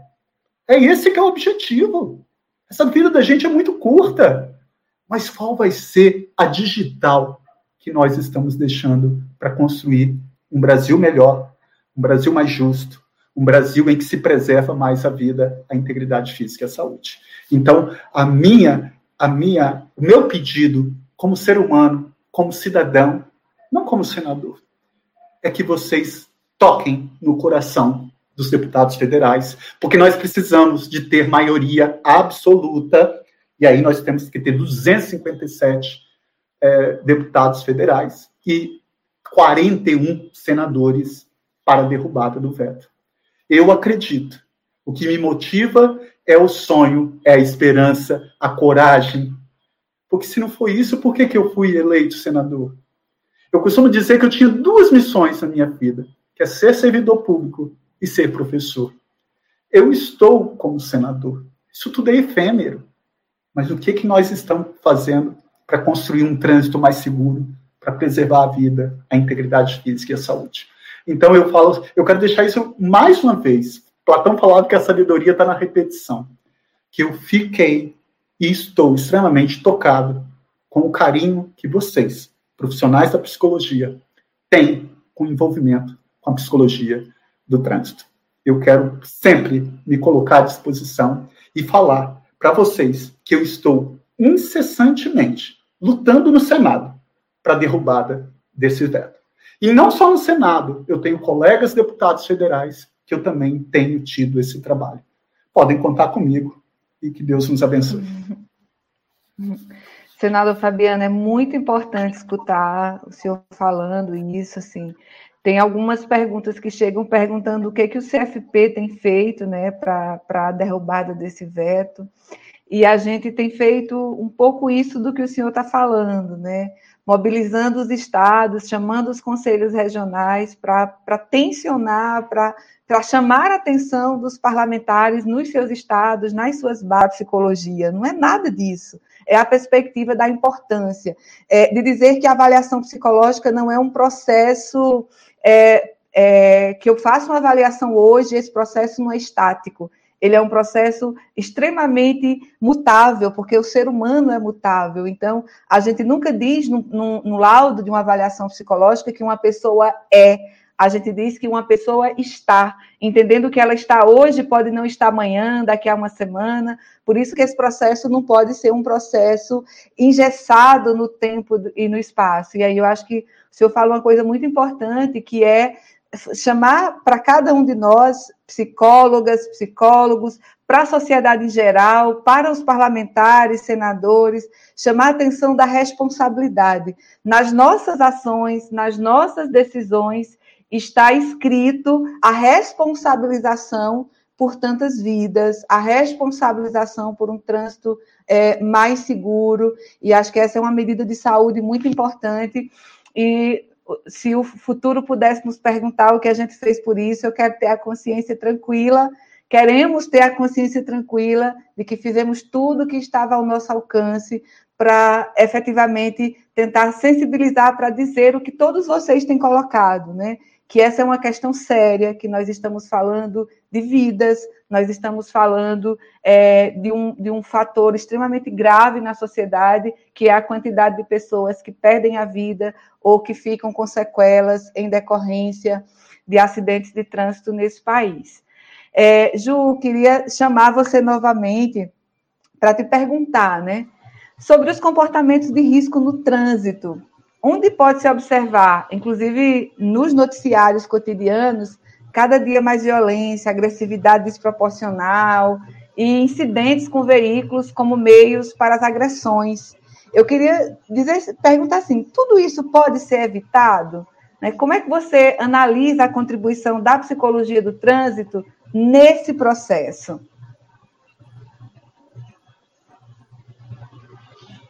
É esse que é o objetivo. Essa vida da gente é muito curta. Mas qual vai ser a digital que nós estamos deixando para construir um Brasil melhor, um Brasil mais justo, um Brasil em que se preserva mais a vida, a integridade física e a saúde. Então, a minha, a minha, o meu pedido como ser humano, como cidadão, não como senador, é que vocês toquem no coração dos deputados federais, porque nós precisamos de ter maioria absoluta, e aí nós temos que ter 257 é, deputados federais e 41 senadores para a derrubada do veto. Eu acredito. O que me motiva é o sonho, é a esperança, a coragem. Porque se não foi isso, por que, que eu fui eleito senador? Eu costumo dizer que eu tinha duas missões na minha vida, que é ser servidor público e ser professor. Eu estou como senador. Isso tudo é efêmero. Mas o que, que nós estamos fazendo para construir um trânsito mais seguro, para preservar a vida, a integridade física e a saúde? Então eu falo, eu quero deixar isso mais uma vez. Platão falava que a sabedoria está na repetição. Que eu fiquei e estou extremamente tocado com o carinho que vocês, profissionais da psicologia, têm com o envolvimento com a psicologia do trânsito. Eu quero sempre me colocar à disposição e falar para vocês que eu estou incessantemente lutando no Senado para a derrubada desse veto. E não só no Senado, eu tenho colegas deputados federais que eu também tenho tido esse trabalho. Podem contar comigo e que Deus nos abençoe. Senador Fabiano, é muito importante escutar o senhor falando isso, assim. Tem algumas perguntas que chegam perguntando o que, que o CFP tem feito né, para a derrubada desse veto. E a gente tem feito um pouco isso do que o senhor está falando, né? Mobilizando os estados, chamando os conselhos regionais para tensionar, para chamar a atenção dos parlamentares nos seus estados, nas suas bases de psicologia. Não é nada disso é a perspectiva da importância, é, de dizer que a avaliação psicológica não é um processo é, é, que eu faço uma avaliação hoje, esse processo não é estático. Ele é um processo extremamente mutável, porque o ser humano é mutável. Então, a gente nunca diz no, no, no laudo de uma avaliação psicológica que uma pessoa é a gente diz que uma pessoa está, entendendo que ela está hoje, pode não estar amanhã, daqui a uma semana. Por isso que esse processo não pode ser um processo engessado no tempo e no espaço. E aí eu acho que o senhor fala uma coisa muito importante, que é chamar para cada um de nós, psicólogas, psicólogos, para a sociedade em geral, para os parlamentares, senadores, chamar a atenção da responsabilidade nas nossas ações, nas nossas decisões está escrito a responsabilização por tantas vidas, a responsabilização por um trânsito é, mais seguro, e acho que essa é uma medida de saúde muito importante. E se o futuro pudesse nos perguntar o que a gente fez por isso, eu quero ter a consciência tranquila, queremos ter a consciência tranquila de que fizemos tudo o que estava ao nosso alcance para efetivamente tentar sensibilizar para dizer o que todos vocês têm colocado, né? Que essa é uma questão séria, que nós estamos falando de vidas, nós estamos falando é, de, um, de um fator extremamente grave na sociedade, que é a quantidade de pessoas que perdem a vida ou que ficam com sequelas em decorrência de acidentes de trânsito nesse país. É, Ju, queria chamar você novamente para te perguntar, né, sobre os comportamentos de risco no trânsito onde pode se observar, inclusive nos noticiários cotidianos, cada dia mais violência, agressividade desproporcional e incidentes com veículos como meios para as agressões. Eu queria dizer, perguntar assim, tudo isso pode ser evitado? Né? Como é que você analisa a contribuição da psicologia do trânsito nesse processo?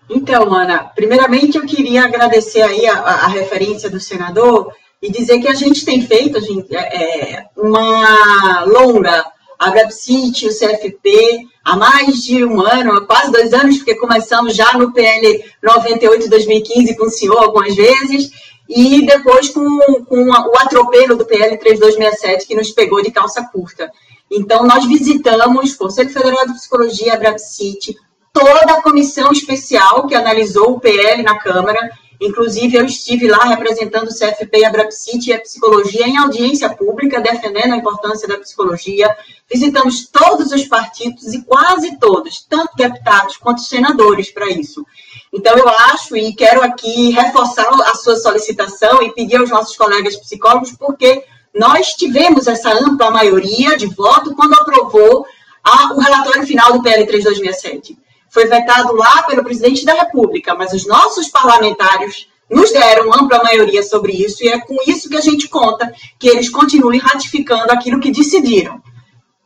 Então, Ana, primeiramente eu queria agradecer aí a, a referência do senador e dizer que a gente tem feito gente, é, é uma longa, a GAPCIT, o CFP, há mais de um ano, quase dois anos, porque começamos já no PL 98-2015 com o senhor algumas vezes, e depois com, com o atropelo do PL 3267, que nos pegou de calça curta. Então, nós visitamos o Conselho Federal de Psicologia, a GAPCIT, toda a comissão especial que analisou o PL na Câmara. Inclusive, eu estive lá representando o CFP e a Brapsit e a psicologia em audiência pública, defendendo a importância da psicologia. Visitamos todos os partidos e quase todos, tanto deputados quanto senadores, para isso. Então, eu acho e quero aqui reforçar a sua solicitação e pedir aos nossos colegas psicólogos, porque nós tivemos essa ampla maioria de voto quando aprovou a, o relatório final do PL 3267 foi vetado lá pelo presidente da República, mas os nossos parlamentares nos deram ampla maioria sobre isso, e é com isso que a gente conta que eles continuem ratificando aquilo que decidiram.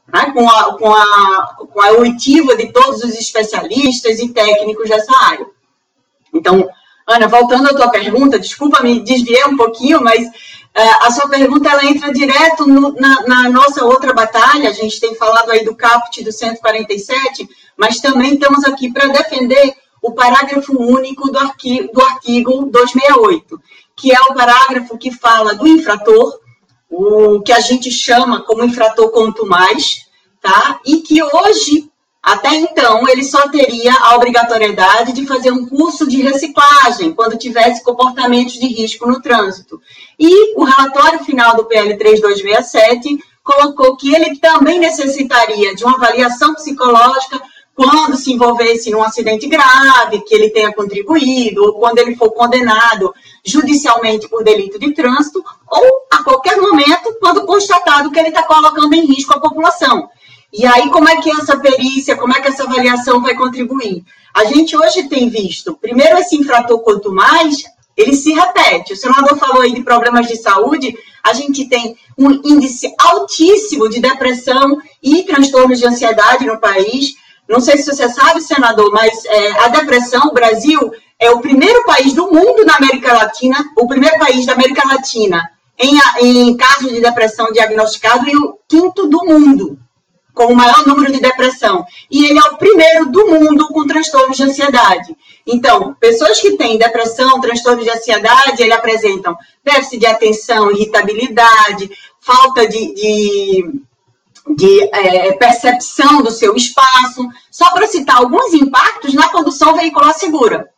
Né? Com, a, com, a, com a oitiva de todos os especialistas e técnicos dessa área. Então, Ana, voltando à tua pergunta, desculpa, me desviei um pouquinho, mas a sua pergunta ela entra direto no, na, na, nossa outra batalha. A gente tem falado aí do caput do 147, mas também estamos aqui para defender o parágrafo único do arquivo, do artigo 268, que é o parágrafo que fala do infrator, o que a gente chama como infrator mais, tá? E que hoje até então, ele só teria a obrigatoriedade de fazer um curso de reciclagem quando tivesse comportamentos de risco no trânsito. E o relatório final do PL 3267 colocou que ele também necessitaria de uma avaliação psicológica quando se envolvesse num acidente grave, que ele tenha contribuído, ou quando ele for condenado judicialmente por delito de trânsito, ou a qualquer momento, quando constatado que ele está colocando em risco a população. E aí, como é que essa perícia, como é que essa avaliação vai contribuir? A gente hoje tem visto, primeiro, esse infrator, quanto mais, ele se repete. O senador falou aí de problemas de saúde, a gente tem um índice altíssimo de depressão e transtornos de ansiedade no país. Não sei se você sabe, senador, mas é, a depressão, o Brasil é o primeiro país do mundo na América Latina, o primeiro país da América Latina em, em casos de depressão diagnosticado e o quinto do mundo com o maior número de depressão. E ele é o primeiro do mundo com transtornos de ansiedade. Então, pessoas que têm depressão, transtorno de ansiedade, ele apresentam déficit de atenção, irritabilidade, falta de, de, de é, percepção do seu espaço, só para citar alguns impactos na condução veicular segura.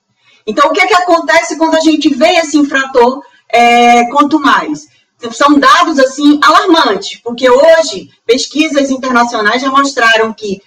Então, o que, é que acontece quando a gente vê esse infrator é, quanto mais? São dados assim alarmantes, porque hoje pesquisas internacionais já mostraram que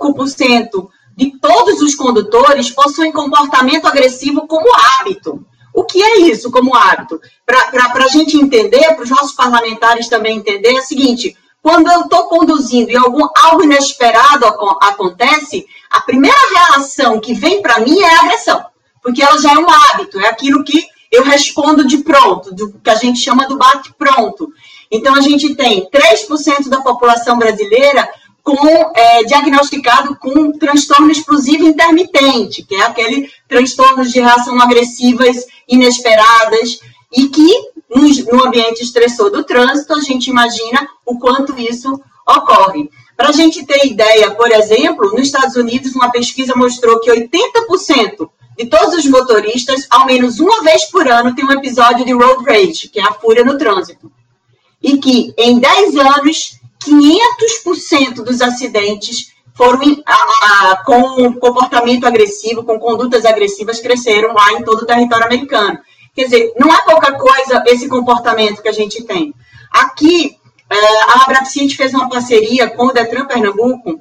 5% de todos os condutores possuem comportamento agressivo como hábito. O que é isso como hábito? Para a gente entender, para os nossos parlamentares também entender, é o seguinte: quando eu estou conduzindo e algum, algo inesperado acontece, a primeira reação que vem para mim é a agressão, porque ela já é um hábito, é aquilo que eu respondo de pronto, do que a gente chama do bate-pronto. Então, a gente tem 3% da população brasileira com é, diagnosticado com transtorno explosivo intermitente, que é aquele transtorno de reação agressivas inesperadas e que no, no ambiente estressor do trânsito a gente imagina o quanto isso ocorre. Para a gente ter ideia, por exemplo, nos Estados Unidos uma pesquisa mostrou que 80% de todos os motoristas, ao menos uma vez por ano, tem um episódio de road rage, que é a fúria no trânsito. E que, em 10 anos, 500% dos acidentes foram a, a, com comportamento agressivo, com condutas agressivas, cresceram lá em todo o território americano. Quer dizer, não é pouca coisa esse comportamento que a gente tem. Aqui, é, a Abrapcient fez uma parceria com o Detran Pernambuco,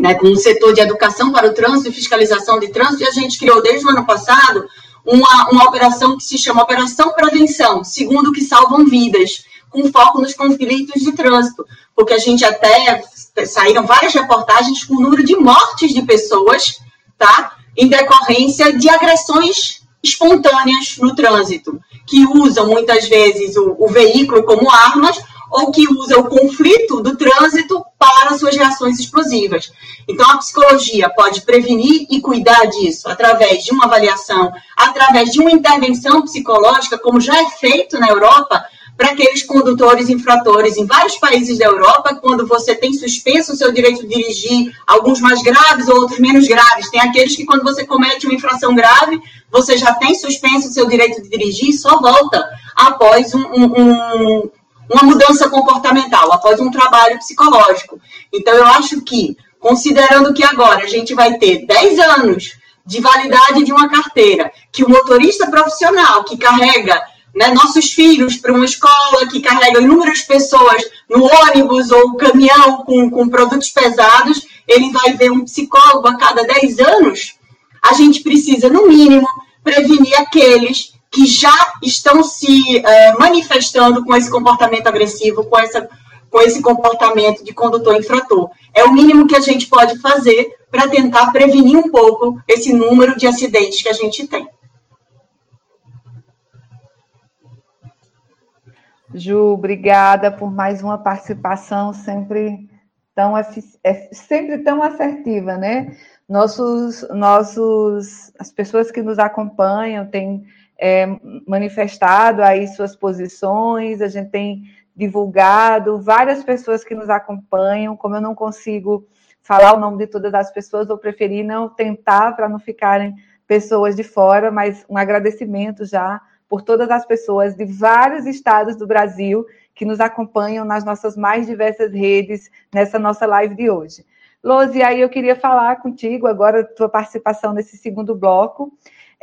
né, com o setor de educação para o trânsito e fiscalização de trânsito, e a gente criou desde o ano passado uma, uma operação que se chama Operação Prevenção, segundo que salvam vidas, com foco nos conflitos de trânsito, porque a gente até saíram várias reportagens com o número de mortes de pessoas, tá, em decorrência de agressões espontâneas no trânsito, que usam muitas vezes o, o veículo como armas ou que usa o conflito do trânsito para suas reações explosivas. Então, a psicologia pode prevenir e cuidar disso através de uma avaliação, através de uma intervenção psicológica, como já é feito na Europa, para aqueles condutores infratores em vários países da Europa, quando você tem suspenso o seu direito de dirigir, alguns mais graves, outros menos graves. Tem aqueles que, quando você comete uma infração grave, você já tem suspenso o seu direito de dirigir e só volta após um, um, uma mudança comportamental, após um trabalho psicológico. Então, eu acho que, considerando que agora a gente vai ter 10 anos de validade de uma carteira, que o motorista profissional que carrega né, nossos filhos para uma escola, que carrega inúmeras pessoas no ônibus ou caminhão com, com produtos pesados, ele vai ver um psicólogo a cada 10 anos, a gente precisa, no mínimo, prevenir aqueles que já estão se é, manifestando com esse comportamento agressivo, com, essa, com esse comportamento de condutor infrator. É o mínimo que a gente pode fazer para tentar prevenir um pouco esse número de acidentes que a gente tem. Ju, obrigada por mais uma participação sempre tão, é sempre tão assertiva, né? Nossos, nossos, as pessoas que nos acompanham têm é, manifestado aí suas posições, a gente tem divulgado, várias pessoas que nos acompanham, como eu não consigo falar o nome de todas as pessoas, eu preferi não tentar para não ficarem pessoas de fora, mas um agradecimento já por todas as pessoas de vários estados do Brasil que nos acompanham nas nossas mais diversas redes nessa nossa live de hoje. Lose, aí eu queria falar contigo agora, tua participação nesse segundo bloco,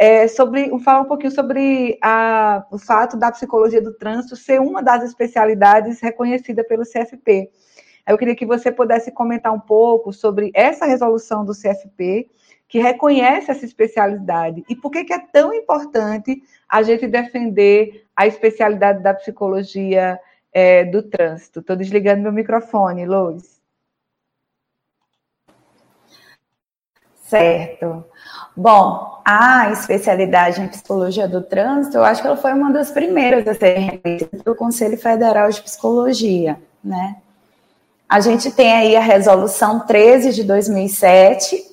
é, sobre falar um pouquinho sobre a, o fato da psicologia do trânsito ser uma das especialidades reconhecida pelo CFP. Eu queria que você pudesse comentar um pouco sobre essa resolução do CFP, que reconhece essa especialidade, e por que, que é tão importante a gente defender a especialidade da psicologia é, do trânsito. Estou desligando meu microfone, Lois. Certo. Bom, a especialidade em psicologia do trânsito, eu acho que ela foi uma das primeiras a ser reconhecida pelo Conselho Federal de Psicologia, né? A gente tem aí a resolução 13 de 2007,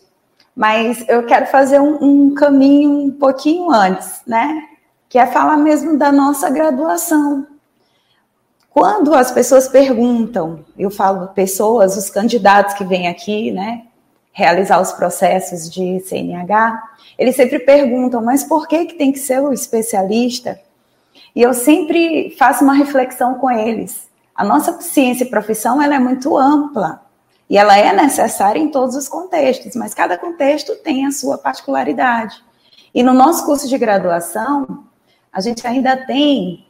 mas eu quero fazer um, um caminho um pouquinho antes, né? Que é falar mesmo da nossa graduação, quando as pessoas perguntam, eu falo pessoas, os candidatos que vêm aqui, né, realizar os processos de CNH, eles sempre perguntam, mas por que, que tem que ser o especialista? E eu sempre faço uma reflexão com eles. A nossa ciência e profissão ela é muito ampla e ela é necessária em todos os contextos, mas cada contexto tem a sua particularidade. E no nosso curso de graduação, a gente ainda tem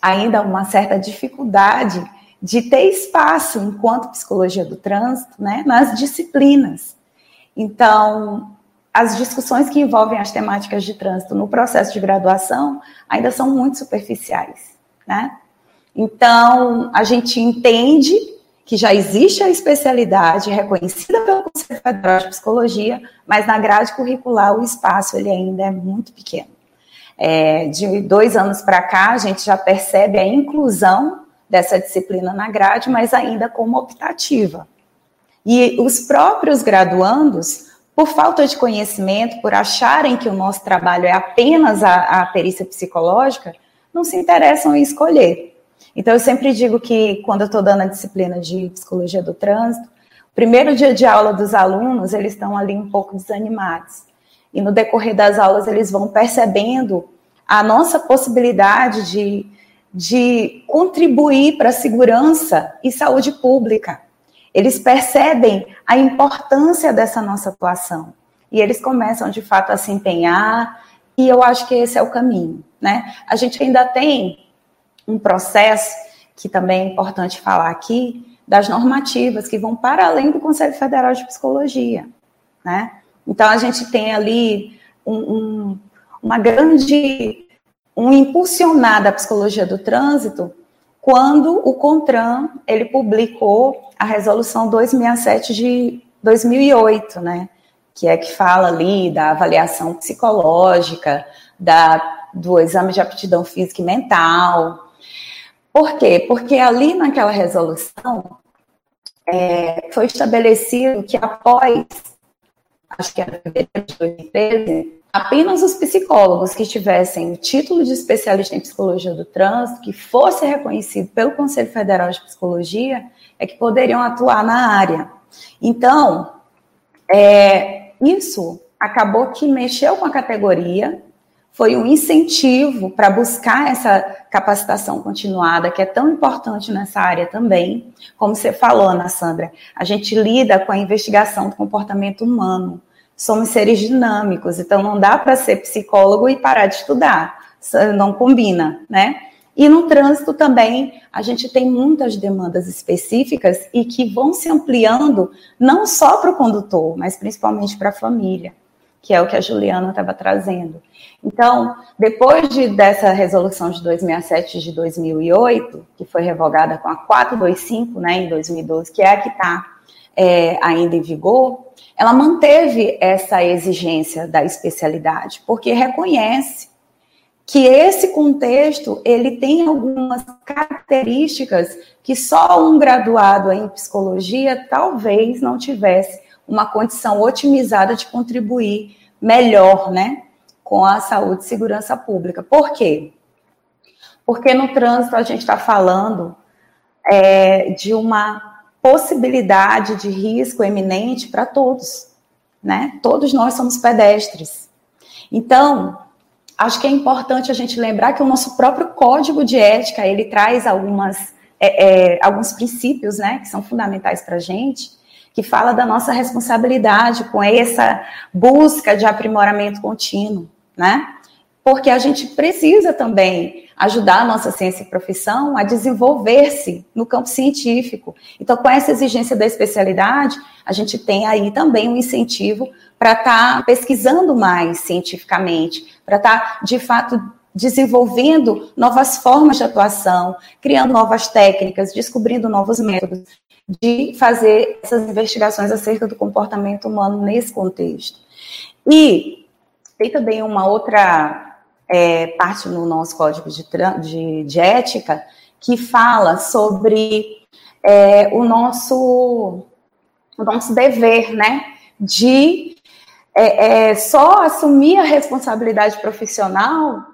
ainda uma certa dificuldade de ter espaço enquanto psicologia do trânsito, né, nas disciplinas. Então, as discussões que envolvem as temáticas de trânsito no processo de graduação ainda são muito superficiais, né? Então, a gente entende que já existe a especialidade reconhecida pelo Conselho Federal de Psicologia, mas na grade curricular o espaço ele ainda é muito pequeno. É, de dois anos para cá, a gente já percebe a inclusão dessa disciplina na grade, mas ainda como optativa. E os próprios graduandos, por falta de conhecimento, por acharem que o nosso trabalho é apenas a, a perícia psicológica, não se interessam em escolher. Então, eu sempre digo que, quando eu estou dando a disciplina de psicologia do trânsito, primeiro dia de aula dos alunos, eles estão ali um pouco desanimados. E no decorrer das aulas eles vão percebendo a nossa possibilidade de, de contribuir para a segurança e saúde pública. Eles percebem a importância dessa nossa atuação e eles começam de fato a se empenhar e eu acho que esse é o caminho, né? A gente ainda tem um processo que também é importante falar aqui das normativas que vão para além do Conselho Federal de Psicologia, né? Então, a gente tem ali um, um, uma grande, um impulsionar da psicologia do trânsito quando o CONTRAN, ele publicou a resolução 267 de 2008, né? Que é que fala ali da avaliação psicológica, da, do exame de aptidão física e mental. Por quê? Porque ali naquela resolução é, foi estabelecido que após acho que era fevereiro de 2013, apenas os psicólogos que tivessem o título de especialista em psicologia do trânsito, que fosse reconhecido pelo Conselho Federal de Psicologia, é que poderiam atuar na área. Então, é, isso acabou que mexeu com a categoria, foi um incentivo para buscar essa capacitação continuada, que é tão importante nessa área também. Como você falou, Ana Sandra, a gente lida com a investigação do comportamento humano somos seres dinâmicos, então não dá para ser psicólogo e parar de estudar, não combina, né? E no trânsito também a gente tem muitas demandas específicas e que vão se ampliando não só para o condutor, mas principalmente para a família, que é o que a Juliana estava trazendo. Então, depois de, dessa resolução de 267 de 2008, que foi revogada com a 425, né, em 2012, que é a que está é, ainda em vigor, ela manteve essa exigência da especialidade, porque reconhece que esse contexto ele tem algumas características que só um graduado em psicologia talvez não tivesse uma condição otimizada de contribuir melhor, né, com a saúde e segurança pública. Por quê? Porque no trânsito a gente está falando é, de uma possibilidade de risco eminente para todos, né? Todos nós somos pedestres. Então, acho que é importante a gente lembrar que o nosso próprio código de ética ele traz algumas é, é, alguns princípios, né, que são fundamentais para a gente, que fala da nossa responsabilidade com essa busca de aprimoramento contínuo, né? Porque a gente precisa também ajudar a nossa ciência e profissão a desenvolver-se no campo científico. Então, com essa exigência da especialidade, a gente tem aí também um incentivo para estar tá pesquisando mais cientificamente, para estar, tá, de fato, desenvolvendo novas formas de atuação, criando novas técnicas, descobrindo novos métodos de fazer essas investigações acerca do comportamento humano nesse contexto. E tem também uma outra é, parte no nosso código de, de, de ética que fala sobre é, o nosso o nosso dever, né, de é, é só assumir a responsabilidade profissional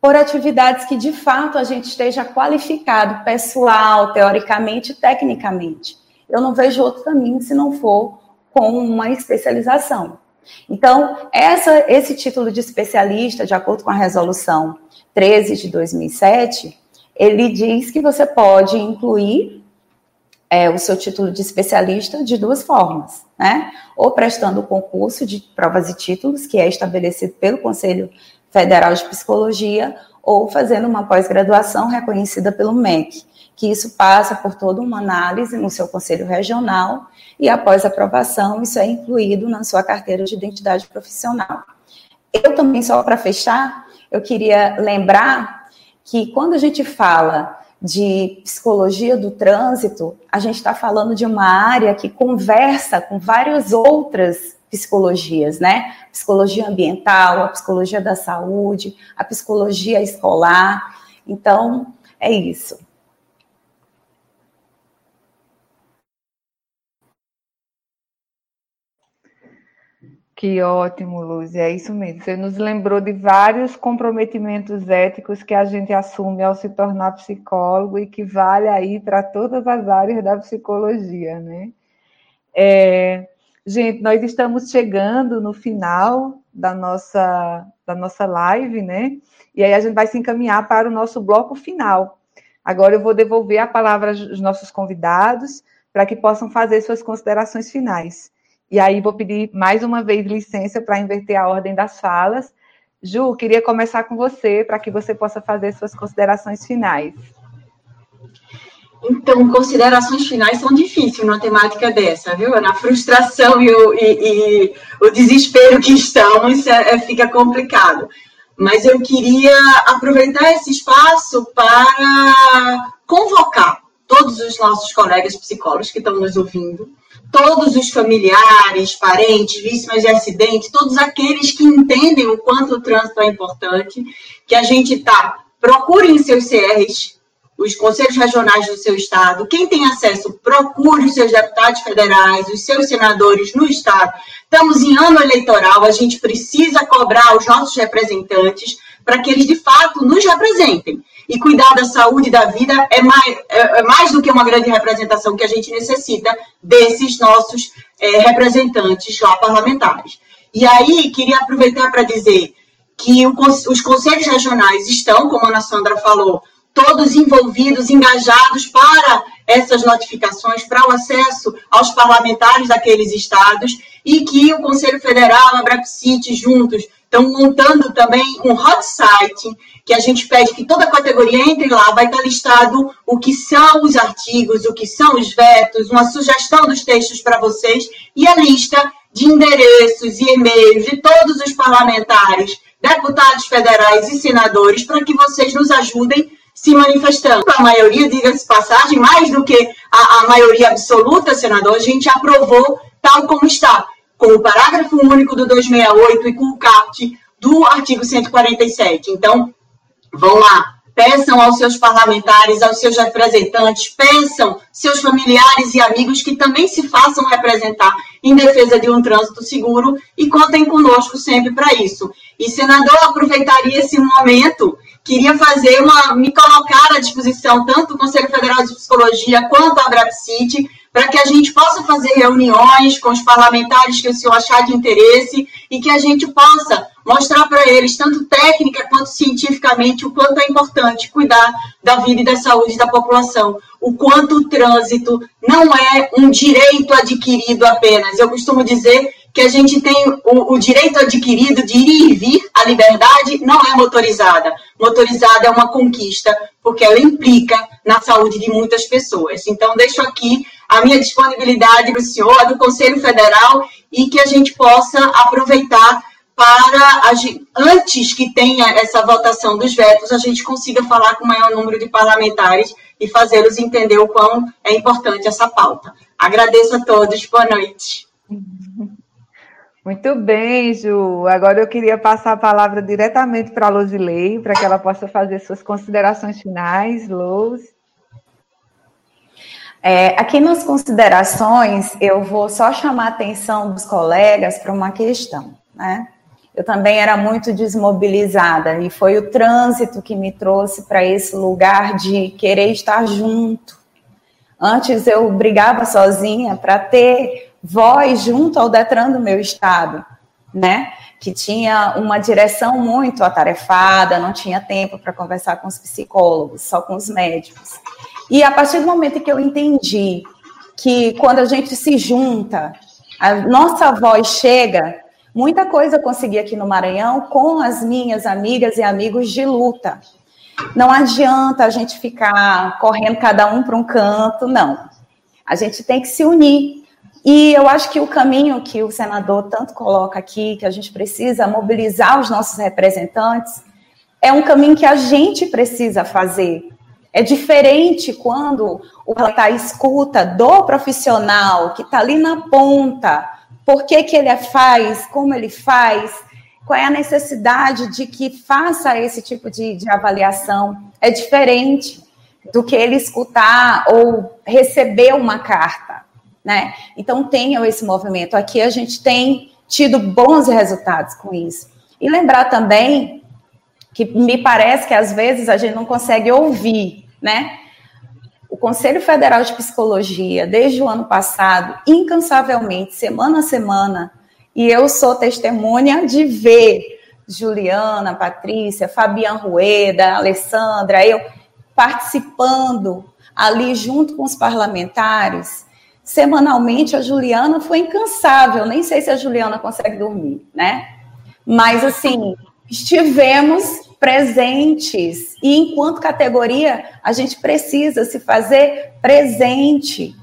por atividades que de fato a gente esteja qualificado, pessoal, teoricamente, tecnicamente. Eu não vejo outro caminho se não for com uma especialização. Então, essa, esse título de especialista, de acordo com a resolução 13 de 2007, ele diz que você pode incluir é, o seu título de especialista de duas formas, né? Ou prestando o concurso de provas e títulos, que é estabelecido pelo Conselho Federal de Psicologia ou fazendo uma pós-graduação reconhecida pelo MEC, que isso passa por toda uma análise no seu conselho regional e após aprovação isso é incluído na sua carteira de identidade profissional. Eu também só para fechar, eu queria lembrar que quando a gente fala de psicologia do trânsito, a gente está falando de uma área que conversa com várias outras psicologias, né? Psicologia ambiental, a psicologia da saúde, a psicologia escolar. Então, é isso. Que ótimo, Luz. É isso mesmo. Você nos lembrou de vários comprometimentos éticos que a gente assume ao se tornar psicólogo e que vale aí para todas as áreas da psicologia, né? É, Gente, nós estamos chegando no final da nossa, da nossa live, né? E aí a gente vai se encaminhar para o nosso bloco final. Agora eu vou devolver a palavra aos nossos convidados para que possam fazer suas considerações finais. E aí vou pedir mais uma vez licença para inverter a ordem das falas. Ju, queria começar com você para que você possa fazer suas considerações finais. Então, considerações finais são difíceis numa temática dessa, viu? Na frustração e o, e, e o desespero que estamos, é, é, fica complicado. Mas eu queria aproveitar esse espaço para convocar todos os nossos colegas psicólogos que estão nos ouvindo, todos os familiares, parentes, vítimas de acidente, todos aqueles que entendem o quanto o trânsito é importante, que a gente tá, procurem seus CRs, os conselhos regionais do seu estado. Quem tem acesso, procure os seus deputados federais, os seus senadores no estado. Estamos em ano eleitoral, a gente precisa cobrar os nossos representantes para que eles de fato nos representem. E cuidar da saúde e da vida é mais, é, é mais do que uma grande representação que a gente necessita desses nossos é, representantes lá parlamentares. E aí, queria aproveitar para dizer que o, os conselhos regionais estão, como a Ana Sandra falou, todos envolvidos, engajados para essas notificações, para o acesso aos parlamentares daqueles estados, e que o Conselho Federal, a Brapsit, juntos, estão montando também um hot site, que a gente pede que toda categoria entre lá, vai estar listado o que são os artigos, o que são os vetos, uma sugestão dos textos para vocês, e a lista de endereços e e-mails de todos os parlamentares, deputados federais e senadores, para que vocês nos ajudem se manifestando. A maioria, diga-se passagem, mais do que a, a maioria absoluta, senador, a gente aprovou tal como está, com o parágrafo único do 268 e com o CAPT do artigo 147. Então, vão lá, peçam aos seus parlamentares, aos seus representantes, peçam seus familiares e amigos que também se façam representar em defesa de um trânsito seguro e contem conosco sempre para isso. E, senador, aproveitaria esse momento, queria fazer uma, me colocar à disposição tanto do Conselho Federal de Psicologia quanto a Brapsit, para que a gente possa fazer reuniões com os parlamentares que o senhor achar de interesse e que a gente possa mostrar para eles, tanto técnica quanto cientificamente, o quanto é importante cuidar da vida e da saúde da população, o quanto o trânsito não é um direito adquirido apenas. Eu costumo dizer que a gente tem o, o, direito adquirido de ir e vir, a liberdade não é motorizada. Motorizada é uma conquista, porque ela implica na saúde de muitas pessoas. Então, deixo aqui a minha disponibilidade para o senhor, do Conselho Federal, e que a gente possa aproveitar para, antes que tenha essa votação dos vetos, a gente consiga falar com o maior número de parlamentares e fazê-los entender o quão é importante essa pauta. Agradeço a todos, boa noite. Muito bem, Ju. Agora eu queria passar a palavra diretamente para a Luzilei, para que ela possa fazer suas considerações finais. Luz. É, aqui nas considerações, eu vou só chamar a atenção dos colegas para uma questão, né? Eu também era muito desmobilizada e foi o trânsito que me trouxe para esse lugar de querer estar junto. Antes eu brigava sozinha para ter voz junto ao Detran do meu estado, né? Que tinha uma direção muito atarefada, não tinha tempo para conversar com os psicólogos, só com os médicos. E a partir do momento que eu entendi que quando a gente se junta, a nossa voz chega, muita coisa eu consegui aqui no Maranhão com as minhas amigas e amigos de luta. Não adianta a gente ficar correndo cada um para um canto, não. A gente tem que se unir e eu acho que o caminho que o senador tanto coloca aqui, que a gente precisa mobilizar os nossos representantes, é um caminho que a gente precisa fazer. É diferente quando o tá escuta do profissional que está ali na ponta, por que, que ele faz, como ele faz, qual é a necessidade de que faça esse tipo de, de avaliação. É diferente do que ele escutar ou receber uma carta né? Então tenham esse movimento. Aqui a gente tem tido bons resultados com isso. E lembrar também que me parece que às vezes a gente não consegue ouvir, né? O Conselho Federal de Psicologia, desde o ano passado, incansavelmente, semana a semana, e eu sou testemunha de ver Juliana, Patrícia, Fabiana Rueda, Alessandra, eu participando ali junto com os parlamentares semanalmente a Juliana foi incansável. Nem sei se a Juliana consegue dormir, né? Mas assim, estivemos presentes e enquanto categoria a gente precisa se fazer presente.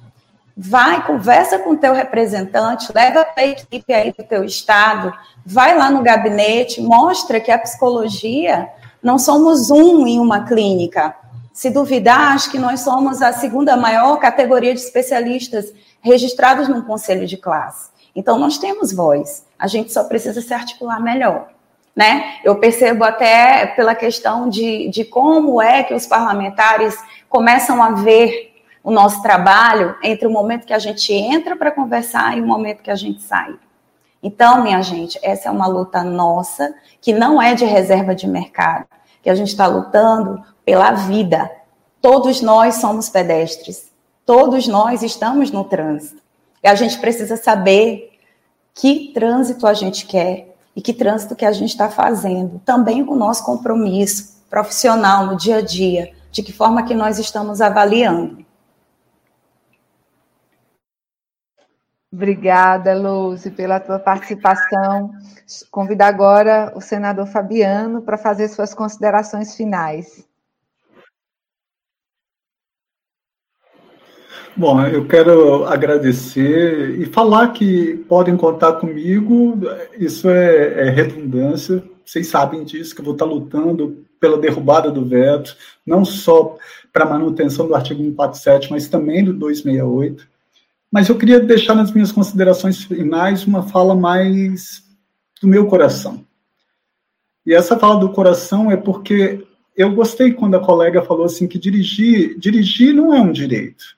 Vai, conversa com o teu representante, leva a equipe aí do teu estado, vai lá no gabinete, mostra que a psicologia não somos um em uma clínica, se duvidar, acho que nós somos a segunda maior categoria de especialistas registrados no conselho de classe. Então, nós temos voz, a gente só precisa se articular melhor. Né? Eu percebo até pela questão de, de como é que os parlamentares começam a ver o nosso trabalho entre o momento que a gente entra para conversar e o momento que a gente sai. Então, minha gente, essa é uma luta nossa, que não é de reserva de mercado, que a gente está lutando pela vida. Todos nós somos pedestres, todos nós estamos no trânsito. E a gente precisa saber que trânsito a gente quer e que trânsito que a gente está fazendo. Também com o nosso compromisso profissional no dia a dia, de que forma que nós estamos avaliando. Obrigada, Lúcia, pela tua participação. Convido agora o senador Fabiano para fazer suas considerações finais. Bom, eu quero agradecer e falar que podem contar comigo, isso é, é, redundância, vocês sabem disso, que eu vou estar lutando pela derrubada do veto, não só para a manutenção do artigo 147, mas também do 268. Mas eu queria deixar nas minhas considerações finais uma fala mais do meu coração. E essa fala do coração é porque eu gostei quando a colega falou assim que dirigir, dirigir não é um direito.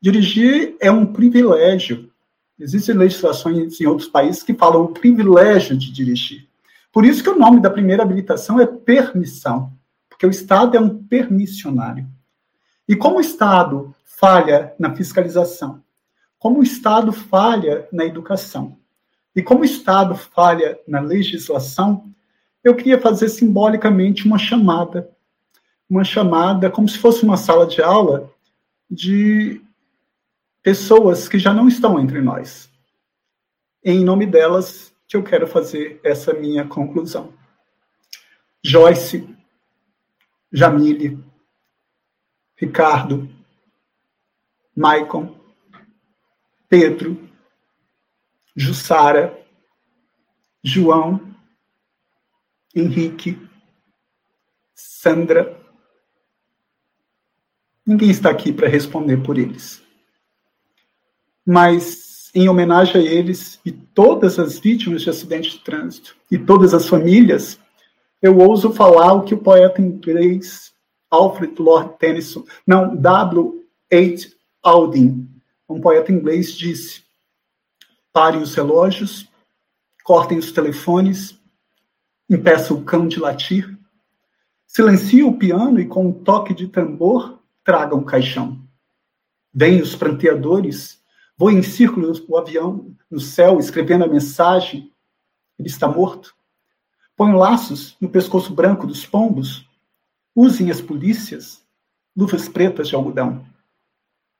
Dirigir é um privilégio. Existem legislações em outros países que falam o privilégio de dirigir. Por isso que o nome da primeira habilitação é permissão, porque o Estado é um permissionário. E como o Estado falha na fiscalização, como o Estado falha na educação, e como o Estado falha na legislação, eu queria fazer simbolicamente uma chamada. Uma chamada como se fosse uma sala de aula de pessoas que já não estão entre nós. Em nome delas, que eu quero fazer essa minha conclusão. Joyce, Jamile, Ricardo, Maicon, Pedro, Jussara, João, Henrique, Sandra. Ninguém está aqui para responder por eles. Mas, em homenagem a eles e todas as vítimas de acidente de trânsito e todas as famílias, eu ouso falar o que o poeta inglês Alfred Lord Tennyson, não, W. H. Auden, um poeta inglês, disse: Parem os relógios, cortem os telefones, impeça o cão de latir, silencie o piano e com um toque de tambor traga um caixão. Vêm os pranteadores, voem em círculos o avião no céu escrevendo a mensagem, ele está morto. Põem laços no pescoço branco dos pombos, usem as polícias luvas pretas de algodão.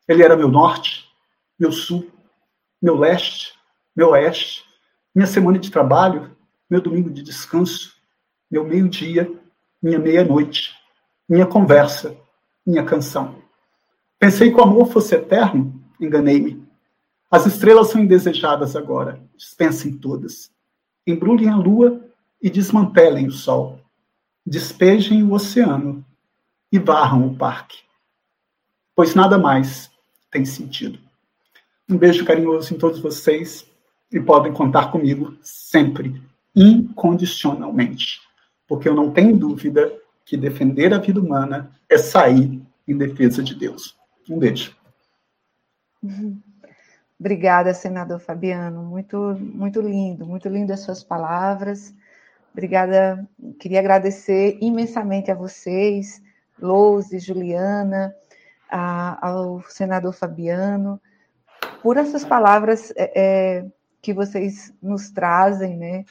Ele era meu norte, meu sul, meu leste, meu oeste, minha semana de trabalho, meu domingo de descanso, meu meio-dia, minha meia-noite, minha conversa, minha canção. Pensei que o amor fosse eterno, enganei-me. As estrelas são indesejadas agora, dispensem todas. Embrulhem a lua e desmantelem o sol. Despejem o oceano e varram o parque. Pois nada mais tem sentido. Um beijo carinhoso em todos vocês e podem contar comigo sempre incondicionalmente, porque eu não tenho dúvida que defender a vida humana é sair em defesa de Deus. Um beijo. Obrigada, senador Fabiano. Muito, muito lindo, muito lindo as suas palavras. Obrigada. Queria agradecer imensamente a vocês, Lose, Juliana, a, ao senador Fabiano, por essas palavras é, é, que vocês nos trazem, né?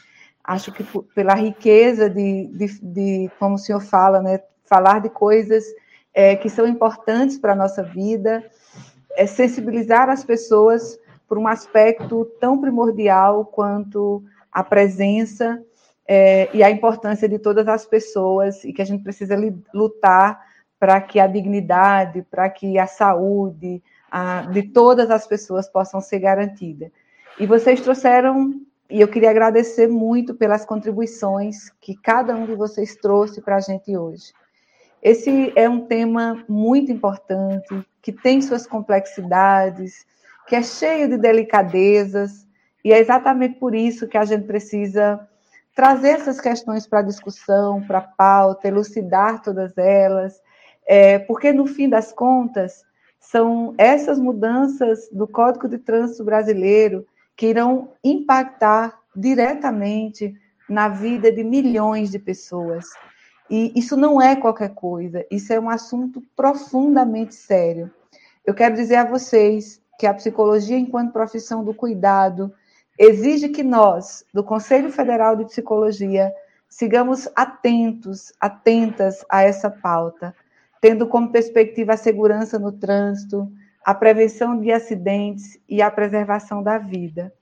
acho que pela riqueza de, de, de, como o senhor fala, né, falar de coisas é, que são importantes para a nossa vida, é sensibilizar as pessoas por um aspecto tão primordial quanto a presença é, e a importância de todas as pessoas e que a gente precisa lutar para que a dignidade, para que a saúde a, de todas as pessoas possam ser garantida. E vocês trouxeram e eu queria agradecer muito pelas contribuições que cada um de vocês trouxe para a gente hoje. Esse é um tema muito importante, que tem suas complexidades, que é cheio de delicadezas, e é exatamente por isso que a gente precisa trazer essas questões para discussão, para pauta, elucidar todas elas, é, porque no fim das contas, são essas mudanças do Código de Trânsito Brasileiro que irão impactar diretamente na vida de milhões de pessoas. E isso não é qualquer coisa, isso é um assunto profundamente sério. Eu quero dizer a vocês que a psicologia, enquanto profissão do cuidado, exige que nós, do Conselho Federal de Psicologia, sigamos atentos, atentas a essa pauta, tendo como perspectiva a segurança no trânsito, a prevenção de acidentes e a preservação da vida.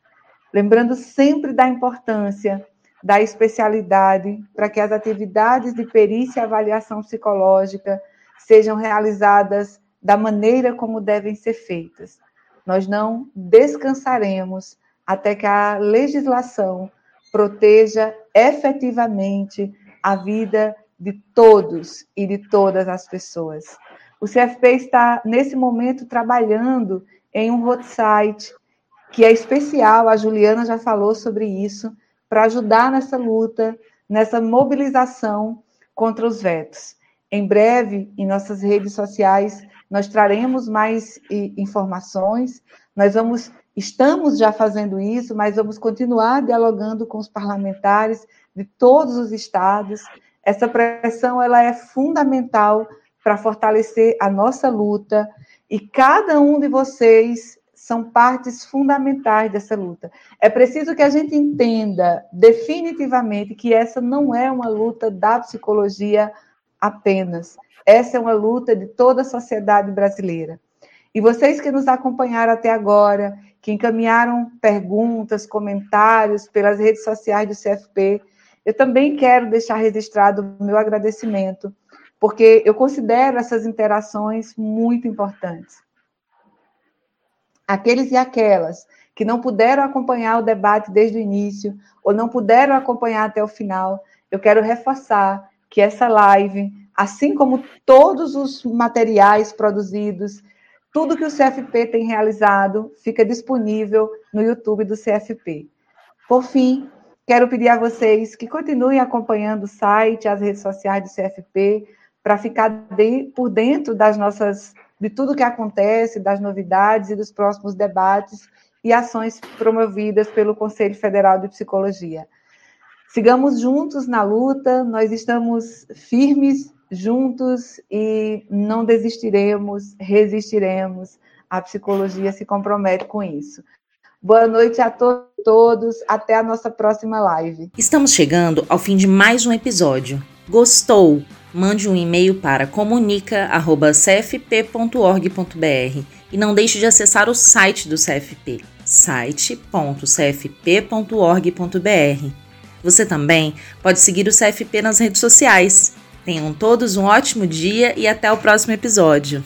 Lembrando sempre da importância da especialidade para que as atividades de perícia e avaliação psicológica sejam realizadas da maneira como devem ser feitas. Nós não descansaremos até que a legislação proteja efetivamente a vida de todos e de todas as pessoas. O CFP está, nesse momento, trabalhando em um roadside, que é especial, a Juliana já falou sobre isso, para ajudar nessa luta nessa mobilização contra os vetos. Em breve, em nossas redes sociais, nós traremos mais informações. Nós vamos, estamos já fazendo isso, mas vamos continuar dialogando com os parlamentares de todos os estados. Essa pressão ela é fundamental para fortalecer a nossa luta e cada um de vocês são partes fundamentais dessa luta. É preciso que a gente entenda definitivamente que essa não é uma luta da psicologia apenas. Essa é uma luta de toda a sociedade brasileira. E vocês que nos acompanharam até agora, que encaminharam perguntas, comentários pelas redes sociais do CFP, eu também quero deixar registrado o meu agradecimento, porque eu considero essas interações muito importantes. Aqueles e aquelas que não puderam acompanhar o debate desde o início ou não puderam acompanhar até o final, eu quero reforçar que essa live, assim como todos os materiais produzidos, tudo que o CFP tem realizado, fica disponível no YouTube do CFP. Por fim, quero pedir a vocês que continuem acompanhando o site, as redes sociais do CFP, para ficar de, por dentro das nossas de tudo que acontece, das novidades e dos próximos debates e ações promovidas pelo Conselho Federal de Psicologia. Sigamos juntos na luta, nós estamos firmes juntos e não desistiremos, resistiremos. A psicologia se compromete com isso. Boa noite a to todos, até a nossa próxima live. Estamos chegando ao fim de mais um episódio. Gostou? Mande um e-mail para comunica@cfp.org.br e não deixe de acessar o site do CFP, site.cfp.org.br. Você também pode seguir o CFP nas redes sociais. Tenham todos um ótimo dia e até o próximo episódio.